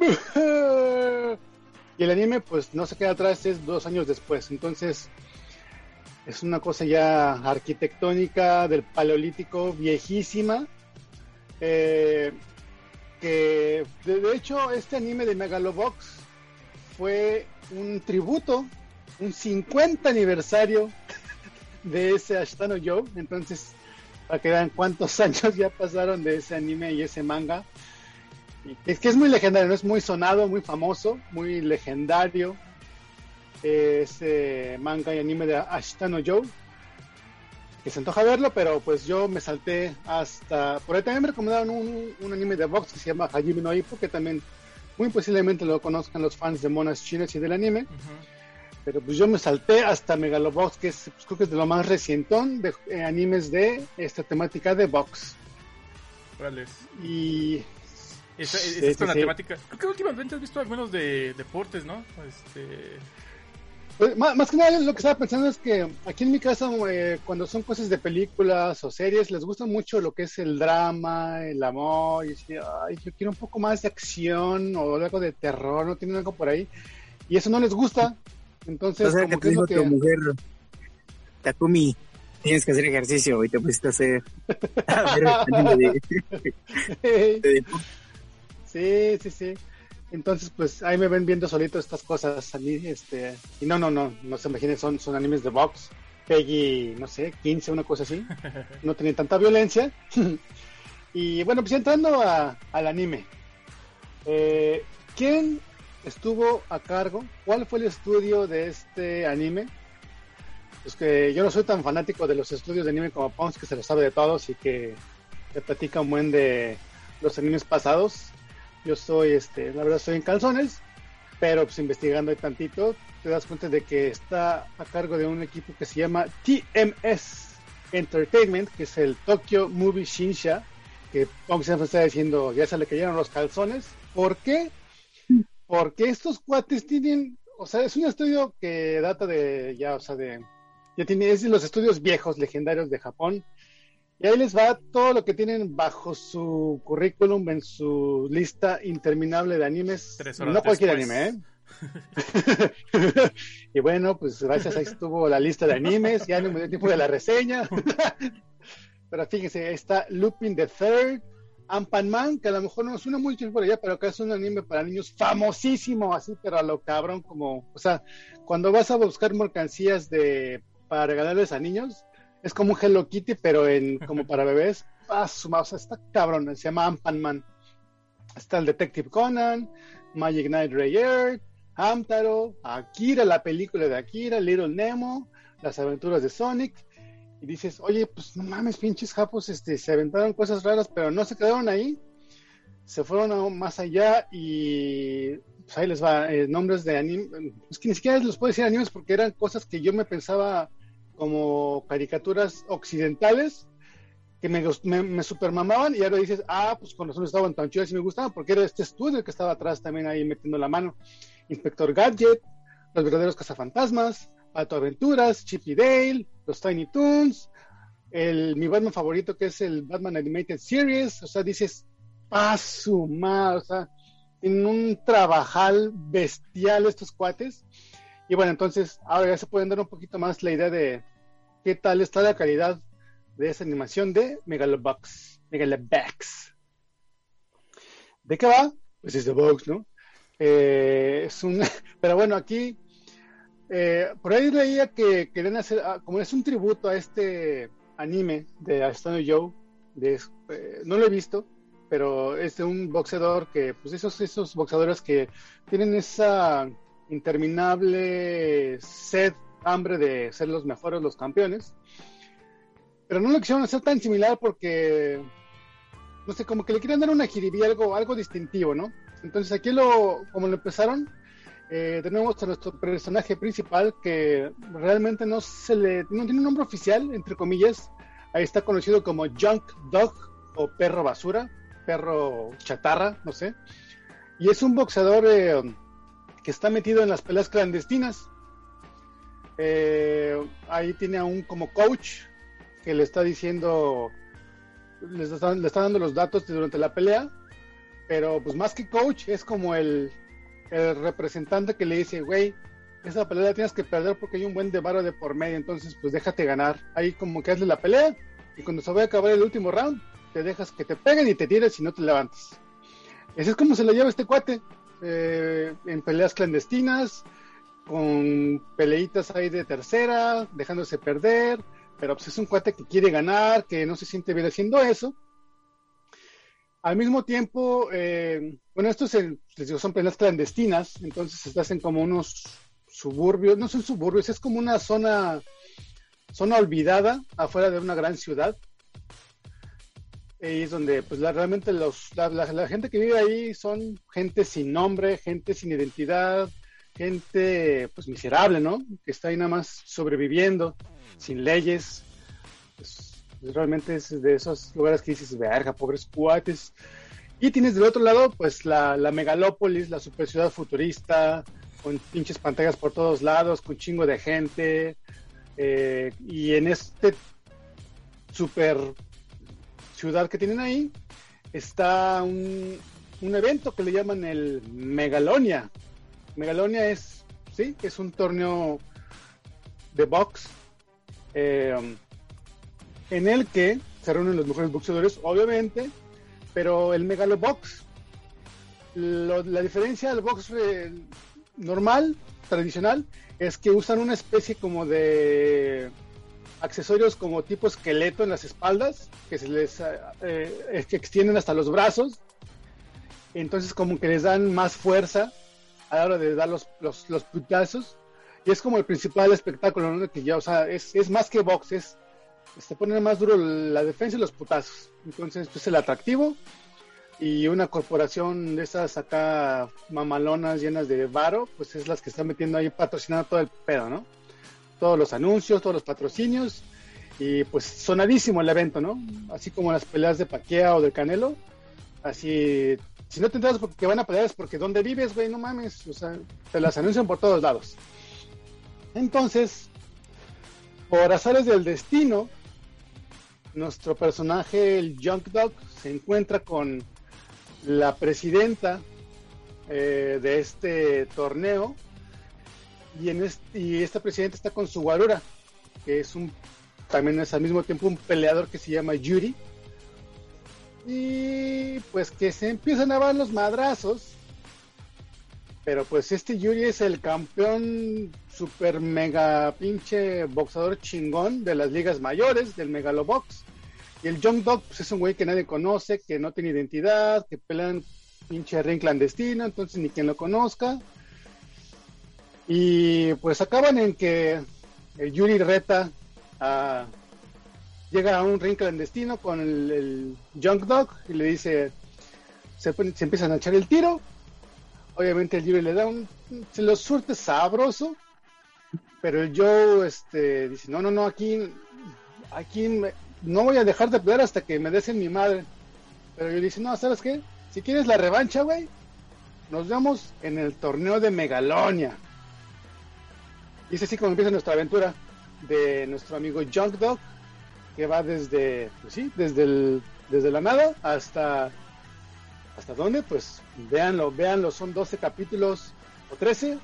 Y el anime, pues no se queda atrás, es dos años después. Entonces, es una cosa ya arquitectónica del paleolítico, viejísima. eh, que de, de hecho, este anime de Megalobox fue un tributo, un 50 aniversario de ese Ashtano Joe. Entonces, para que vean cuántos años ya pasaron de ese anime y ese manga. Es que es muy legendario, es muy sonado, muy famoso, muy legendario. Ese manga y anime de Ashtano Joe. Que se antoja verlo, pero pues yo me salté hasta. Por ahí también me recomendaron un, un anime de box que se llama Hajime no Ippo, que también muy posiblemente lo conozcan los fans de monas chinas y del anime. Pero pues yo me salté hasta Megalobox, que es, pues, creo que es de lo más recientón de eh, animes de esta temática de box. Órales. Y. Sí, esta es sí, con la sí. temática. Creo que últimamente has visto algunos de deportes, ¿no? Este. Pues, más, más que nada lo que estaba pensando es que aquí en mi casa eh, cuando son cosas de películas o series les gusta mucho lo que es el drama, el amor y así, ay, yo quiero un poco más de acción o algo de terror, no tienen algo por ahí y eso no les gusta. Entonces, que como que dijo tu que mujer, Takumi, tienes que hacer ejercicio y te pusiste a hacer... a ver anime de- de- Sí, sí, sí. Entonces, pues ahí me ven viendo solito estas cosas a mí, este, y no, no, no, no se imaginen, son, son animes de box, Peggy, no sé, 15, una cosa así, no tenía tanta violencia. y bueno, pues entrando a- al anime, eh, ¿quién estuvo a cargo? ¿Cuál fue el estudio de este anime? Pues que yo no soy tan fanático de los estudios de anime como Pons, que se lo sabe de todos y que te platica un buen de los animes pasados. Yo soy, este, la verdad, soy en calzones, pero pues investigando ahí tantito, te das cuenta de que está a cargo de un equipo que se llama TMS Entertainment, que es el Tokyo Movie Shinsha, que Pong siempre está diciendo, ya se le cayeron los calzones. ¿Por qué? Porque estos cuates tienen, o sea, es un estudio que data de, ya, o sea, de, ya tiene, es de los estudios viejos, legendarios de Japón, y ahí les va todo lo que tienen bajo su currículum en su lista interminable de animes. Tres horas no cualquier después. anime, ¿eh? y bueno, pues gracias, ahí estuvo la lista de animes, ya no me dio tiempo de la reseña. pero fíjense, ahí está Lupin the Third, Ampan Man, que a lo mejor no suena mucho por allá, pero acá es un anime para niños famosísimo, así, pero a lo cabrón, como, o sea, cuando vas a buscar mercancías de para regalarles a niños, es como un Hello Kitty, pero en como para bebés. Ah, su ma- o sea, está cabrón, se llama Ampan Man. Está el Detective Conan, Magic Knight Rayer, Hamtaro, Akira, la película de Akira, Little Nemo, las aventuras de Sonic. Y dices, oye, pues no mames, pinches japos, este, se aventaron cosas raras, pero no se quedaron ahí. Se fueron aún más allá y pues ahí les va, eh, nombres de anime. Es que ni siquiera los puedo decir animes porque eran cosas que yo me pensaba como caricaturas occidentales que me, me, me supermamaban y ahora dices, ah, pues con razón estaban tan chidas y me gustaban porque era este estudio que estaba atrás también ahí metiendo la mano. Inspector Gadget, Los verdaderos cazafantasmas, Pato Aventuras, Chip Dale, los Tiny Toons, el, mi Batman favorito que es el Batman Animated Series, o sea, dices, paso o sea, en un trabajal bestial estos cuates. Y bueno, entonces ahora ya se pueden dar un poquito más la idea de qué tal está la calidad de esa animación de Megalobox. Megalobox. ¿De qué va? Pues es de Box, ¿no? Eh, es un, pero bueno, aquí, eh, por ahí leía que querían hacer, ah, como es un tributo a este anime de Astano Joe, eh, no lo he visto, pero es de un boxeador que, pues esos, esos boxeadores que tienen esa interminable sed, hambre de ser los mejores, los campeones, pero no lo quisieron hacer tan similar porque, no sé, como que le querían dar una jiribilla, algo, algo distintivo, ¿no? Entonces aquí lo, como lo empezaron, eh, tenemos a nuestro personaje principal que realmente no se le, no tiene un nombre oficial, entre comillas, ahí está conocido como Junk Dog o perro basura, perro chatarra, no sé, y es un boxeador eh, que está metido en las peleas clandestinas. Eh, ahí tiene a un como coach que le está diciendo, le está, le está dando los datos durante la pelea, pero pues más que coach es como el, el representante que le dice, güey, esa pelea la tienes que perder porque hay un buen de de por medio, entonces pues déjate ganar. Ahí como que hazle la pelea y cuando se vaya a acabar el último round, te dejas que te peguen y te tires y no te levantes. Ese es como se le lleva este cuate, eh, en peleas clandestinas, con peleitas ahí de tercera, dejándose perder, pero pues es un cuate que quiere ganar, que no se siente bien haciendo eso. Al mismo tiempo, eh, bueno, estos en- les digo, son peleas clandestinas, entonces se hacen como unos suburbios, no son suburbios, es como una zona, zona olvidada afuera de una gran ciudad. Ahí es donde, pues, la- realmente los, la, la- la gente que vive ahí son gente sin nombre, gente sin identidad, gente, pues, miserable, ¿no? Que está ahí nada más sobreviviendo, sin leyes. Pues, realmente es de esos lugares que dices, verga, pobres cuates. Y tienes del otro lado, pues, la, la megalópolis, la super ciudad futurista, con pinches pantallas por todos lados, con chingo de gente. eh, y en este super ciudad que tienen ahí está un, un evento que le llaman el Megalonia. Megalonia es, sí, es un torneo de box eh, en el que se reúnen los mejores boxeadores, obviamente, pero el Megalobox, lo- la diferencia del box eh, normal, tradicional, es que usan una especie como de accesorios como tipo esqueleto en las espaldas, que se les eh, eh, extienden hasta los brazos. Entonces como que les dan más fuerza a la hora de dar los, los, los. Y es como el principal espectáculo, ¿no? Que ya, o sea, es, es más que box, es se pone más duro la defensa y los putazos. Entonces, pues el atractivo y una corporación de esas acá mamalonas llenas de varo, pues es las que están metiendo ahí patrocinando todo el pedo, ¿no? Todos los anuncios, todos los patrocinios y pues sonadísimo el evento, ¿no? Así como las peleas de Paquea o del Canelo, así si no te enteras porque van a pelear es porque donde vives, güey, no mames, o sea, te las anuncian por todos lados. Entonces, por azares del destino, nuestro personaje, el Junk Dog, se encuentra con la presidenta eh, de este torneo y, en este, y esta presidenta está con su guarura, que es un también es al mismo tiempo un peleador que se llama Yuri. Y pues que se empiezan a dar los madrazos. Pero pues este Yuri es el campeón super mega pinche boxador chingón de las ligas mayores del Megalobox. Y el Young Dog pues es un güey que nadie conoce, que no tiene identidad, que pelean pinche ring clandestino, entonces ni quien lo conozca. Y pues acaban en que el Yuri reta a llega a un ring clandestino con el, el Junk Dog y le dice se, se empiezan a echar el tiro obviamente el Yuri le da un se lo surte sabroso pero el Joe este dice no no no aquí aquí me- no voy a dejar de pelear hasta que me des en mi madre pero yo dice no sabes qué si quieres la revancha güey nos vemos en el torneo de Megalonia y es así como empieza nuestra aventura de nuestro amigo Junk Dog que va desde, pues sí, desde el, desde la nada hasta, ¿hasta dónde? Pues véanlo, véanlo, son 12 capítulos o 13,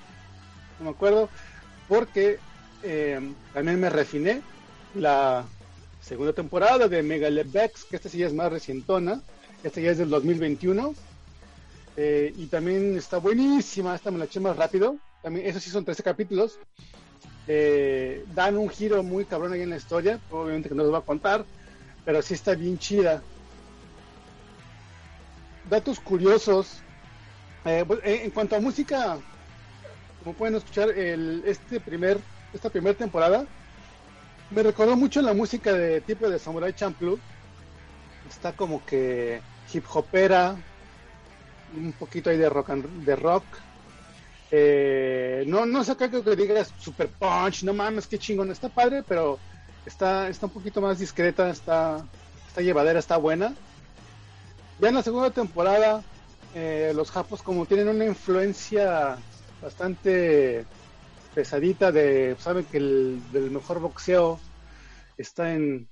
no me acuerdo, porque eh, también me refiné la segunda temporada de Megalebex, que esta sí es más recientona, esta ya es del 2021, Eh, y también está buenísima, esta me la eché más rápido. También, esos sí son 13 capítulos. Eh, dan un giro muy cabrón ahí en la historia. Obviamente que no los voy a contar, pero sí está bien chida. Datos curiosos. Eh, pues, eh, en cuanto a música, como pueden escuchar, el, este primer, esta primera temporada me recordó mucho la música de tipo de Samurai Champloo. Está como que hip hopera, un poquito ahí de rock and- de rock. Eh, no, no es acá que que digas super punch, no mames, qué chingón, está padre, pero está, está un poquito más discreta, está, está llevadera, está buena. Ya en la segunda temporada, eh, los japos como tienen una influencia bastante pesadita de, saben que el del mejor boxeo está en,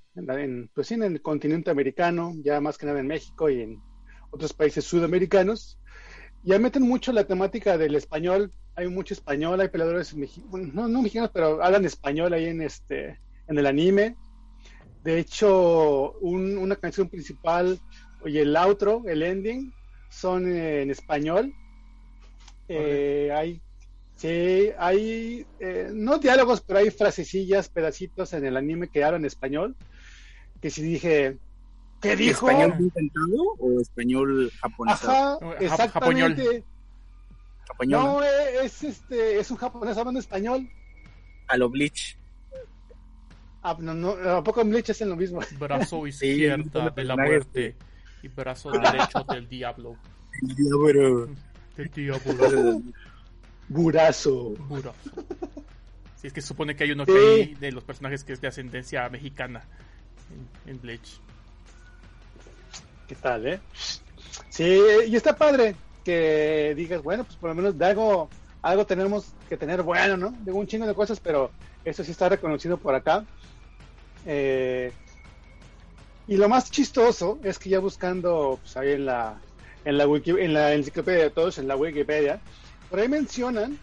pues sí, en el continente americano, ya más que nada en México y en otros países sudamericanos. Ya meten mucho la temática del español, hay mucho español, hay peleadores no, no mexicanos, pero hablan español ahí en este en el anime. De hecho, un- una canción principal y el outro, el ending, son en español. Eh, hay, sí, hay, eh, no diálogos, pero hay frasecillas, pedacitos en el anime que hablan español. Que si dije, ¿qué dijo? ¿Español intentado o español japonés? Ajá, exactamente. Japoñol. No, eh, es este, es un japonés hablando español. A lo Bleach. Ah, no, no, ¿A poco en Bleach hacen lo mismo? Brazo Sí, izquierda los de la muerte y brazo derecho del diablo. Diablo. Del diablo. Burazo. Burazo. Sí, es que se supone que hay uno que hay de los personajes que es de ascendencia mexicana en, en Bleach. ¿Qué tal, eh? Sí, y está padre que digas, bueno, pues por lo menos de algo, algo tenemos que tener bueno, ¿no? De un chingo de cosas, pero eso sí está reconocido por acá. Eh, y lo más chistoso es que ya buscando pues, ahí en la, en la en la enciclopedia de todos, en la Wikipedia, por ahí mencionan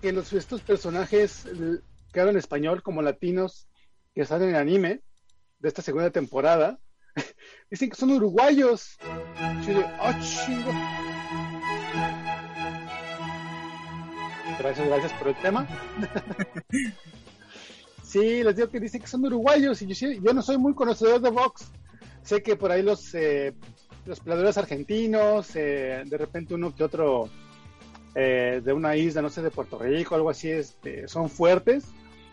que los, estos personajes que hablan español como latinos que salen en anime de esta segunda temporada, dicen que son uruguayos. Yo de, "Ah, chingo". Gracias, gracias por el tema. sí, les digo que dicen que son uruguayos y yo, no soy muy conocedor de box. Sé que por ahí los, eh, los peleadores argentinos, eh, de repente uno que otro eh, de una isla, no sé, de Puerto Rico, algo así, este, son fuertes.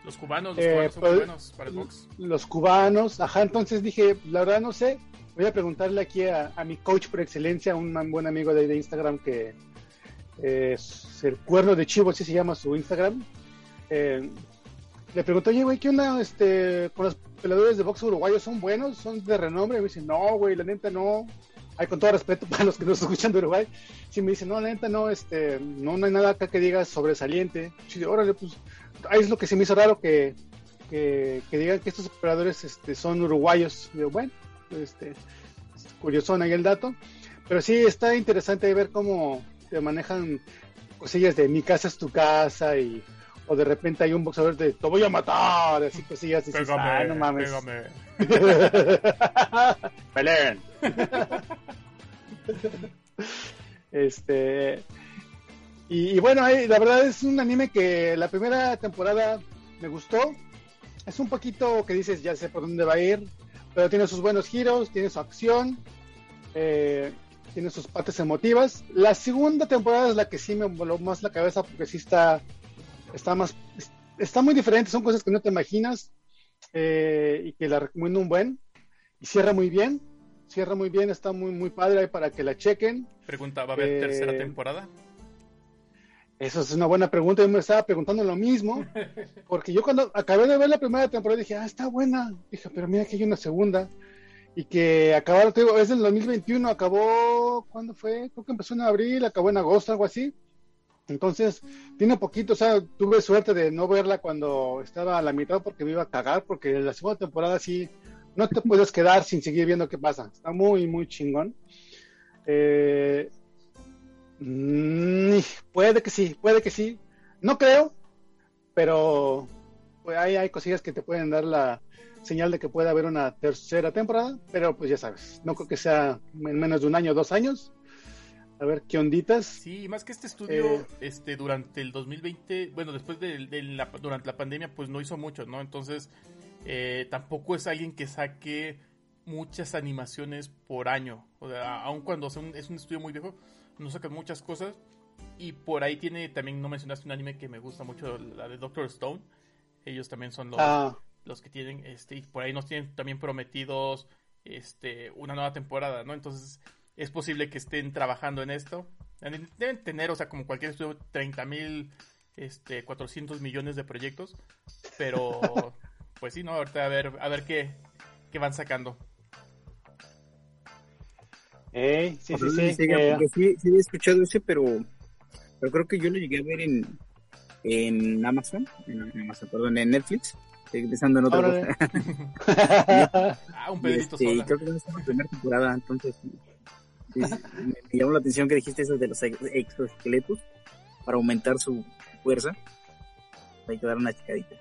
Los cubanos, los Eh, cubanos son pues, buenos para el box. Los cubanos, ajá, entonces dije, la verdad no sé, voy a preguntarle aquí a, a mi coach por excelencia, un man- buen amigo de, de Instagram que es el cuerno de chivo, así se llama su Instagram. Eh, le pregunto, oye, güey, ¿qué onda este, con los peleadores de box uruguayos? ¿Son buenos? ¿Son de renombre? Y me dice, no, güey, la neta no. Ay, con todo respeto para los que nos escuchan de Uruguay. Sí, me dice, no, la neta no, este, no, hay nada acá que diga sobresaliente. Sí, órale, pues, ahí es lo que se me hizo raro que, que, digan que estos operadores este, son uruguayos. Digo, bueno, este, es curiosón ahí el dato. Pero sí, está interesante ver cómo se manejan cosillas de mi casa es tu casa y o de repente hay un boxeador de te voy a matar, así cosillas dices, Pégame, "Ah, no mames. pégame. Peleen. este y, y bueno, ahí, la verdad es un anime que la primera temporada me gustó. Es un poquito que dices, ya sé por dónde va a ir, pero tiene sus buenos giros, tiene su acción, eh, tiene sus partes emotivas. La segunda temporada es la que sí me voló más la cabeza porque sí está, está más, está muy diferente, son cosas que no te imaginas eh, y que la recomiendo un buen. Y cierra muy bien, cierra muy bien, está muy, muy padre ahí para que la chequen. Pregunta, ¿va a haber Eh, tercera temporada? Eso es una buena pregunta. Yo me estaba preguntando lo mismo. Porque yo cuando acabé de ver la primera temporada dije, ah, está buena. Dije, pero mira que hay una segunda. Y que acabaron, te digo, es del 2021, acabó, ¿cuándo fue? Creo que empezó en abril, acabó en agosto, algo así. Entonces, tiene poquito, o sea, tuve suerte de no verla cuando estaba a la mitad porque me iba a cagar, porque la segunda temporada sí, no te puedes quedar sin seguir viendo qué pasa. Está muy, muy chingón. Eh, Mm, puede que sí, puede que sí. No creo, pero pues, hay, hay cosillas que te pueden dar la señal de que puede haber una tercera temporada, pero pues ya sabes, no creo que sea en menos de un año o dos años. A ver qué onditas. Sí, más que este estudio, Eh. este, durante el 2020, bueno, después de, de la, durante la pandemia, pues no hizo mucho, ¿no? Entonces, eh, tampoco es alguien que saque muchas animaciones por año. O sea, aun cuando es un estudio muy viejo, no sacan muchas cosas. Y por ahí tiene, también no mencionaste un anime que me gusta mucho, la de Doctor Stone. Ellos también son los, Ah. los que tienen, este, y por ahí nos tienen también prometidos, este, una nueva temporada, ¿no? Entonces, es posible que estén trabajando en esto. Deben tener, o sea, como cualquier estudio, 30 mil, este, 400 millones de proyectos. Pero, pues sí, ¿no? Ahorita a ver, a ver qué, qué van sacando. Ey, sí, sí, sí. siga, eh, sí, sí había escuchado ese, pero, pero creo que yo lo llegué a ver en, en Amazon, en, en Amazon, perdón, en Netflix. Estoy pensando en otra Órale. cosa. Ah, un Pedrito este, y sola. creo que no está en la primera temporada, entonces sí, sí, sí, me, me llamó la atención que dijiste eso de los ex- exoesqueletos para aumentar su fuerza. Hay que dar una chicadita.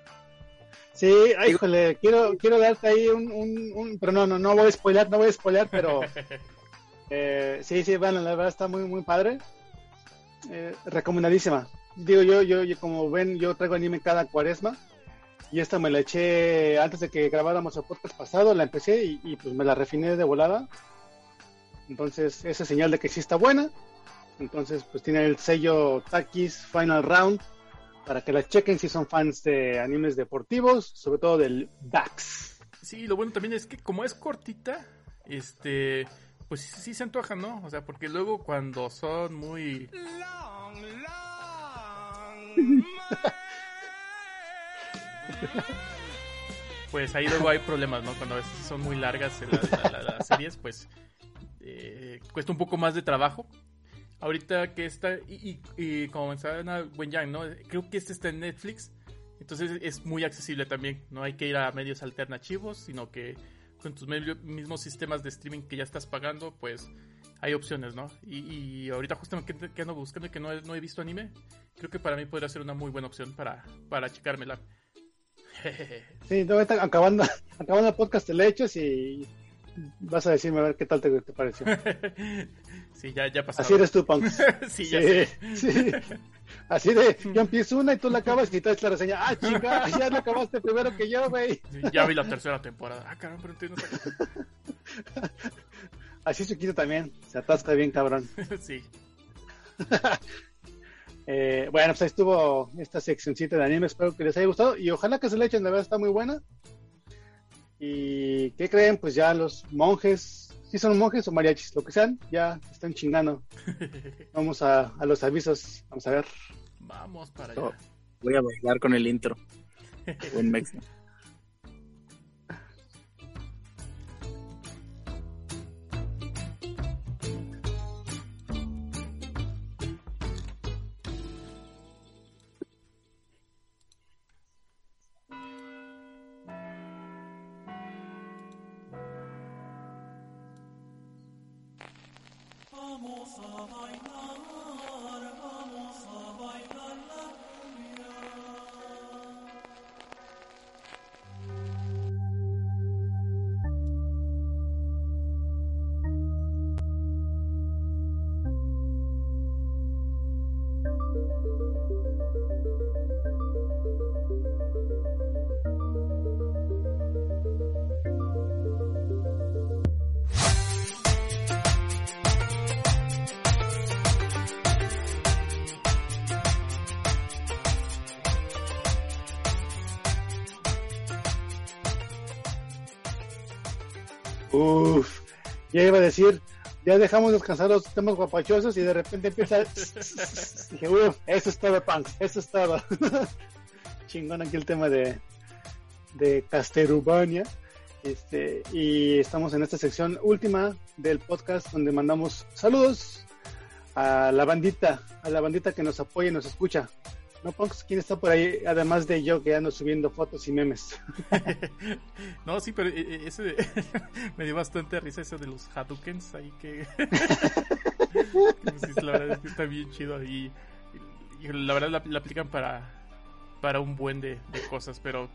Sí, ay, híjole, quiero, quiero darte ahí un, un, un- pero no, no, no voy a spoiler, no voy a spoiler, pero eh, sí, sí, bueno, la verdad está muy, muy padre. Eh, recomendadísima. Digo, yo, yo, yo, como ven, yo traigo anime cada cuaresma y esta me la eché antes de que grabáramos el podcast pasado, la empecé y, y, pues me la refiné de volada. Entonces, esa es señal de que sí está buena. Entonces, pues tiene el sello Takis Final Round para que la chequen si son fans de animes deportivos, sobre todo del DAX. Sí, lo bueno también es que como es cortita, este, pues sí, sí se antoja, ¿no? O sea, porque luego cuando son muy... Pues ahí luego hay problemas, ¿no? Cuando a veces son muy largas la- la- la- las series, pues eh, cuesta un poco más de trabajo. Ahorita que está, y, y, y como mencionaba Yang, ¿no? Creo que este está en Netflix, entonces es muy accesible también. No hay que ir a medios alternativos, sino que con tus mismos sistemas de streaming que ya estás pagando, pues hay opciones, ¿no? Y, ahorita justamente que, ando buscando que no he, no he visto anime, creo que para mí podría ser una muy buena opción para, para checármela. Sí, no, acabando, acabando el podcast te le echas y vas a decirme a ver qué tal te, te pareció. sí, ya, ya pasó. Así eres tú, Punks. sí, ya sé. sí. Así de, yo empiezo una y tú la acabas y traes la reseña. Ah, chica, ya la acabaste primero que yo, güey. Ya vi la tercera temporada. Ah, caramba, pero entiendo. Así chiquito también, se atasca bien cabrón. sí. Eh, bueno, pues ahí estuvo esta seccioncita de anime, espero que les haya gustado y ojalá que se le echen, la verdad está muy buena. ¿Y qué creen? Pues ya los monjes, si son monjes o mariachis, lo que sean, ya están chingando. Vamos a, a los avisos, vamos a ver. Vamos para allá. voy a bailar con el intro. Buen mexa. Ya iba a decir, ya dejamos descansar los temas guapachosos y de repente empieza. Dije, uf, eso es todo, punk, eso es todo. Chingón aquí el tema de, de Casterubania. Este, y estamos en esta sección última del podcast donde mandamos saludos a la bandita, a la bandita que nos apoya y nos escucha. ¿No, Punks? ¿Quién está por ahí? Además de yo que ando subiendo fotos y memes. No, sí, pero eh, eh, ese me dio bastante risa eso de los Hadoukens ahí que, la verdad es que está bien chido y, y la verdad la, la aplican para para un buen de, de cosas, pero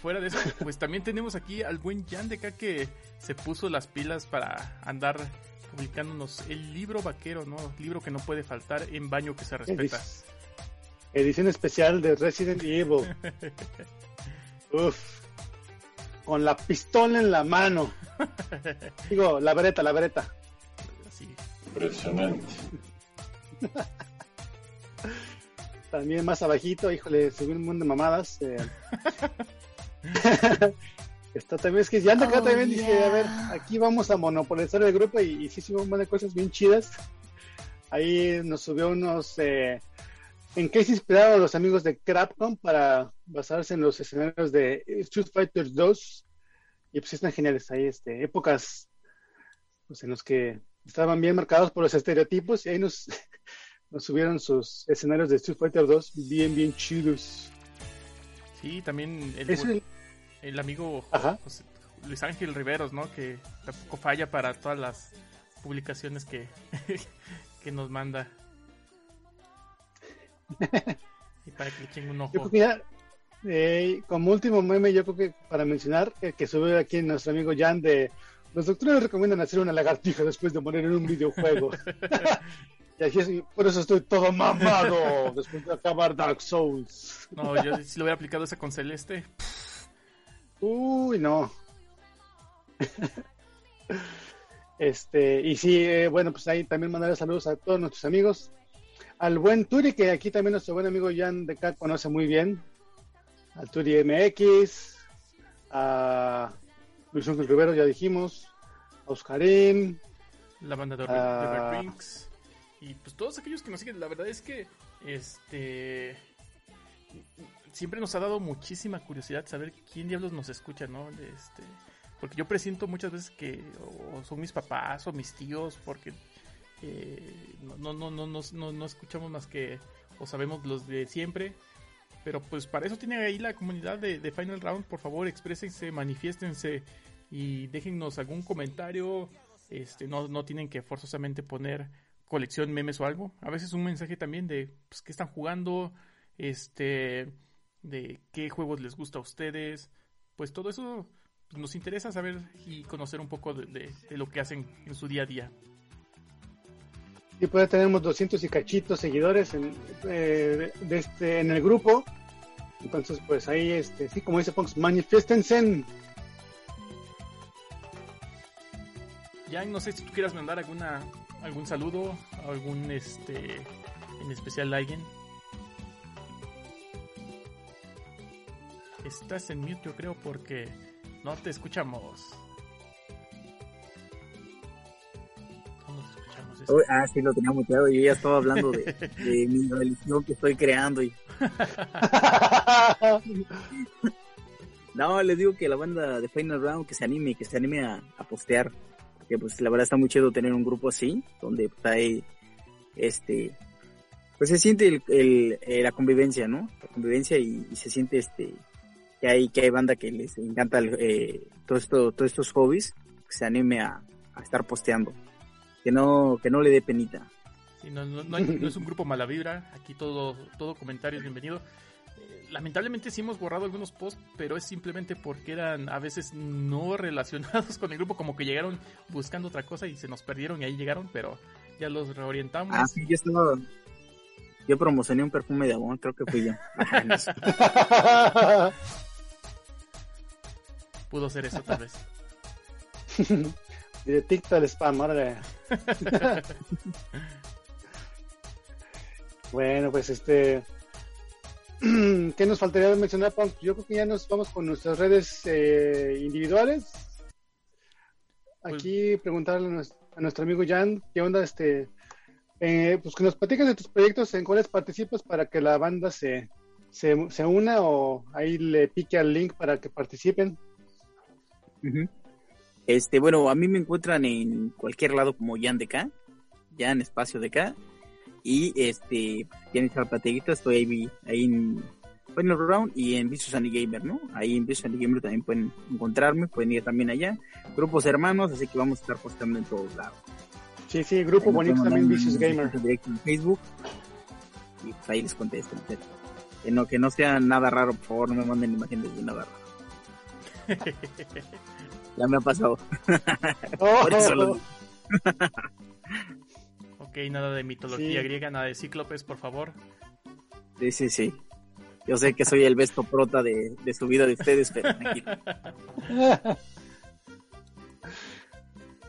fuera de eso, pues también tenemos aquí al buen Jan de acá que se puso las pilas para andar publicándonos el libro vaquero, ¿no? Libro que no puede faltar en baño que se respeta. Edición especial de Resident Evil. Uf. Con la pistola en la mano. Digo, la vereta, la vereta. Así. Impresionante. También más abajito, híjole, subí un montón de mamadas. eh. Esto también es que ya anda acá Oh, también dice, yeah. a ver, aquí vamos a monopolizar el grupo y, y sí subió un montón de cosas bien chidas. Ahí nos subió unos eh, en qué se inspiraron los amigos de Crapcom para basarse en los escenarios de Street Fighter 2 y pues están geniales ahí este épocas pues en los que estaban bien marcados por los estereotipos y ahí nos, nos subieron sus escenarios de Street Fighter 2 bien bien chidos. Sí, también el, el- el amigo. José- Luis Ángel Riveros, ¿no? Que tampoco falla para todas las publicaciones que, que nos manda. Y para que le echen un Yo ojo. creo que ya, eh, como último meme, yo creo que para mencionar, eh, que sube aquí nuestro amigo Jan de los doctores recomiendan hacer una lagartija después de morir en un videojuego. y así es, por eso estoy todo mamado después de acabar Dark Souls. No, yo si lo hubiera aplicado esa con Celeste. Uy, no. Este, y sí, eh, bueno, pues ahí también mandaré saludos a todos nuestros amigos. Al buen Turi, que aquí también nuestro buen amigo Jan de acá conoce muy bien. Al Turi MX. A Luis Ángel Rivero, ya dijimos. A Oscarín. la banda de, Ah. de Drinks y pues todos aquellos que nos siguen la verdad es que este siempre nos ha dado muchísima curiosidad saber quién diablos nos escucha no este porque yo presiento muchas veces que o son mis papás o mis tíos porque no, no, no, no, no, no, escuchamos más que o sabemos los de siempre pero pues para eso tiene ahí la comunidad de, Final Round por favor exprésense manifiéstense y déjennos algún comentario este, no, no tienen que forzosamente poner colección memes o algo. A veces un mensaje también de pues, qué están jugando, este, de qué juegos les gusta a ustedes. Pues todo eso nos interesa saber y conocer un poco de lo que hacen en su día a día. Y pues tenemos 200 y cachitos seguidores en, eh, de este, en el grupo. Entonces, pues ahí, este, sí, como dice Ponks, manifiéstense. Ya no sé si tú quieras mandar alguna algún saludo, algún este en especial a alguien. Estás en mute, yo creo, porque no te escuchamos. Ah, sí, lo tenía muteado. Yo ya estaba hablando de, de mi religión que estoy creando. Y... no, les digo que la banda de Final Round que se anime, que se anime a, a postear. Porque pues la verdad está muy chido tener un grupo así, donde pues, hay este pues se siente el, el- eh, la convivencia, ¿no? La convivencia y, y se siente este que hay que hay banda que les encanta el, eh, todo esto, todos estos hobbies, que se anime a, a estar posteando, que no que no le dé penita. Sí, no, no- no hay- no es un grupo mala vibra. Aquí todo, todo comentario es bienvenido. Eh, lamentablemente sí hemos borrado algunos posts, pero es simplemente porque eran a veces no relacionados con el grupo, como que llegaron buscando otra cosa y se nos perdieron y ahí llegaron, pero ya los reorientamos. Ah, sí, yo estaba yo promocioné un perfume de amor, creo que fui yo. Pudo ser eso tal vez. Directo al spam, órale. bueno, pues este. ¿Qué nos faltaría mencionar, Punk? Yo creo que ya nos vamos con nuestras redes eh, individuales. Aquí preguntarle a nues- a nuestro amigo Jan, ¿qué onda? Este, eh, pues que nos platiques de tus proyectos, en cuáles participas para que la banda se, se, se una o ahí le pique al link para que participen. Ujú. Este, bueno, a mí me encuentran en cualquier lado como Jan de K, Jan Espacio de K. Y este, tienen echar plateguita, estoy ahí, ahí en Final Round y en Vicious Andy Gamer, ¿no? Ahí en Vicious Andy Gamer también pueden encontrarme, pueden ir también allá. Grupos hermanos, así que vamos a estar postando en todos lados. Sí, sí, grupo Ahí bonito también, Vicious Gamer. directo en Facebook y pues ahí les contesto. Que no, que no sea nada raro, por favor, no me manden imágenes de nada raro. Ya me ha pasado. Oh. Por eso lo- Ok, nada de mitología Sí. griega, nada de cíclopes, por favor. Sí, sí, sí. Yo sé que soy el besto prota de, de su vida de ustedes, pero tranquilo.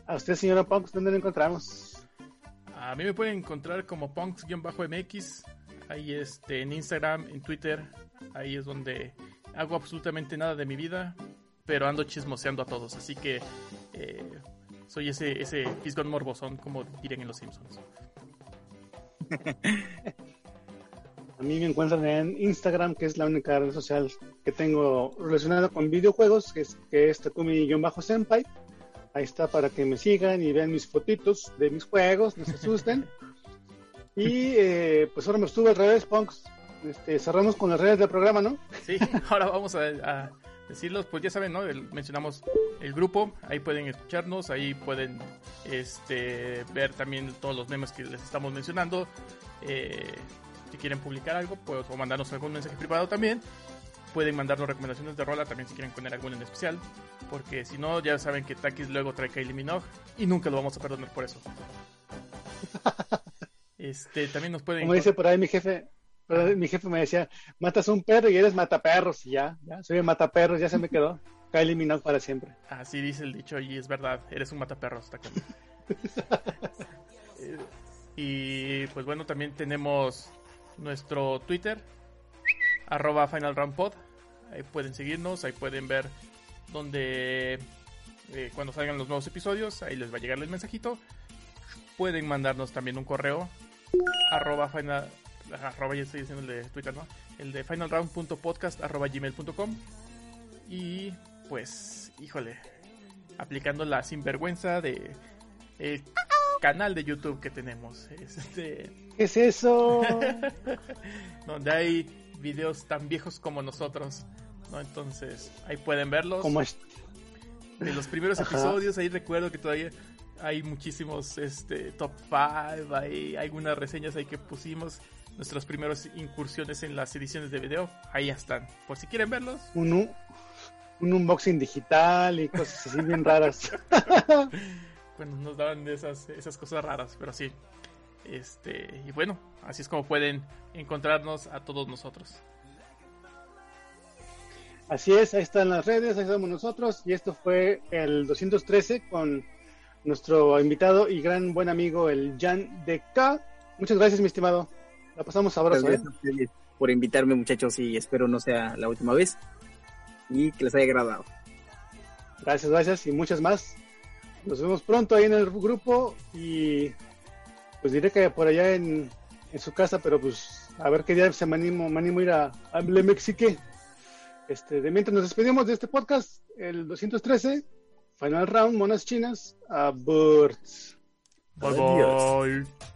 A usted, señora Punks, ¿dónde lo encontramos? A mí me pueden encontrar como punks-mx. Ahí este, en Instagram, en Twitter. Ahí es donde hago absolutamente nada de mi vida. Pero ando chismoseando a todos. Así que eh, soy ese, ese fisgón morbosón, como dirían en Los Simpsons. A mí me encuentran en Instagram, que es la única red social que tengo relacionada con videojuegos, que es, que es Takumi-Senpai. Ahí está para que me sigan y vean mis fotitos de mis juegos, no se asusten. y eh, pues ahora me estuve al revés, Punks. Este, cerramos con las redes del programa, ¿no? Sí, ahora vamos a, a decirlos, pues ya saben, ¿no? El- mencionamos el grupo, ahí pueden escucharnos, ahí pueden este, ver también todos los memes que les estamos mencionando. Eh, si quieren publicar algo, pues, o mandarnos algún mensaje privado también. Pueden mandarnos recomendaciones de rola también si quieren poner alguna en especial. Porque si no, ya saben que Takis luego trae Kylie Minogue y nunca lo vamos a perdonar por eso. Este, también nos pueden Como dice por ahí mi jefe, mi jefe me decía, matas a un perro y eres mataperros, y ya, ya, soy el mataperros, ya se me quedó. Kylie Minogue para siempre. Así dice el dicho y es verdad, eres un mataperros, Takam. Eh, y pues bueno, también tenemos nuestro Twitter, arroba Final Round Pod. Ahí pueden seguirnos, ahí pueden ver donde eh, cuando salgan los nuevos episodios, ahí les va a llegar el mensajito. Pueden mandarnos también un correo, arroba final, arroba ya estoy diciendo el de Twitter, ¿no? El de finalround.podcast arroba gmail.com. Y pues, híjole, aplicando la sinvergüenza de el canal de YouTube que tenemos. Este, ¿Qué es eso? donde hay videos tan viejos como nosotros, ¿no? Entonces, ahí pueden verlos. Como es- De los primeros Ajá. episodios, ahí recuerdo que todavía hay muchísimos este, top 5, hay algunas reseñas ahí que pusimos, nuestras primeras incursiones en las ediciones de video, ahí están. Por si quieren verlos, un, un unboxing digital y cosas así bien raras. bueno, nos daban esas, esas cosas raras, pero sí. Este, y bueno, así es como pueden encontrarnos a todos nosotros. Así es, ahí están las redes, ahí estamos nosotros. Y esto fue el 213 con nuestro invitado y gran buen amigo, el Jan de K. Muchas gracias, mi estimado. La pasamos sabroso, ¿eh? Gracias por invitarme, muchachos, y espero no sea la última vez y que les haya agradado. Gracias, gracias y muchas más. Nos vemos pronto ahí en el grupo y pues diré que por allá en, en su casa, pero pues a ver qué día se me animo, me animo a ir a, a Le Mexique. Este, de mientras nos despedimos de este podcast, el 213, Final Round, Monas Chinas, a Birds. Bye bye.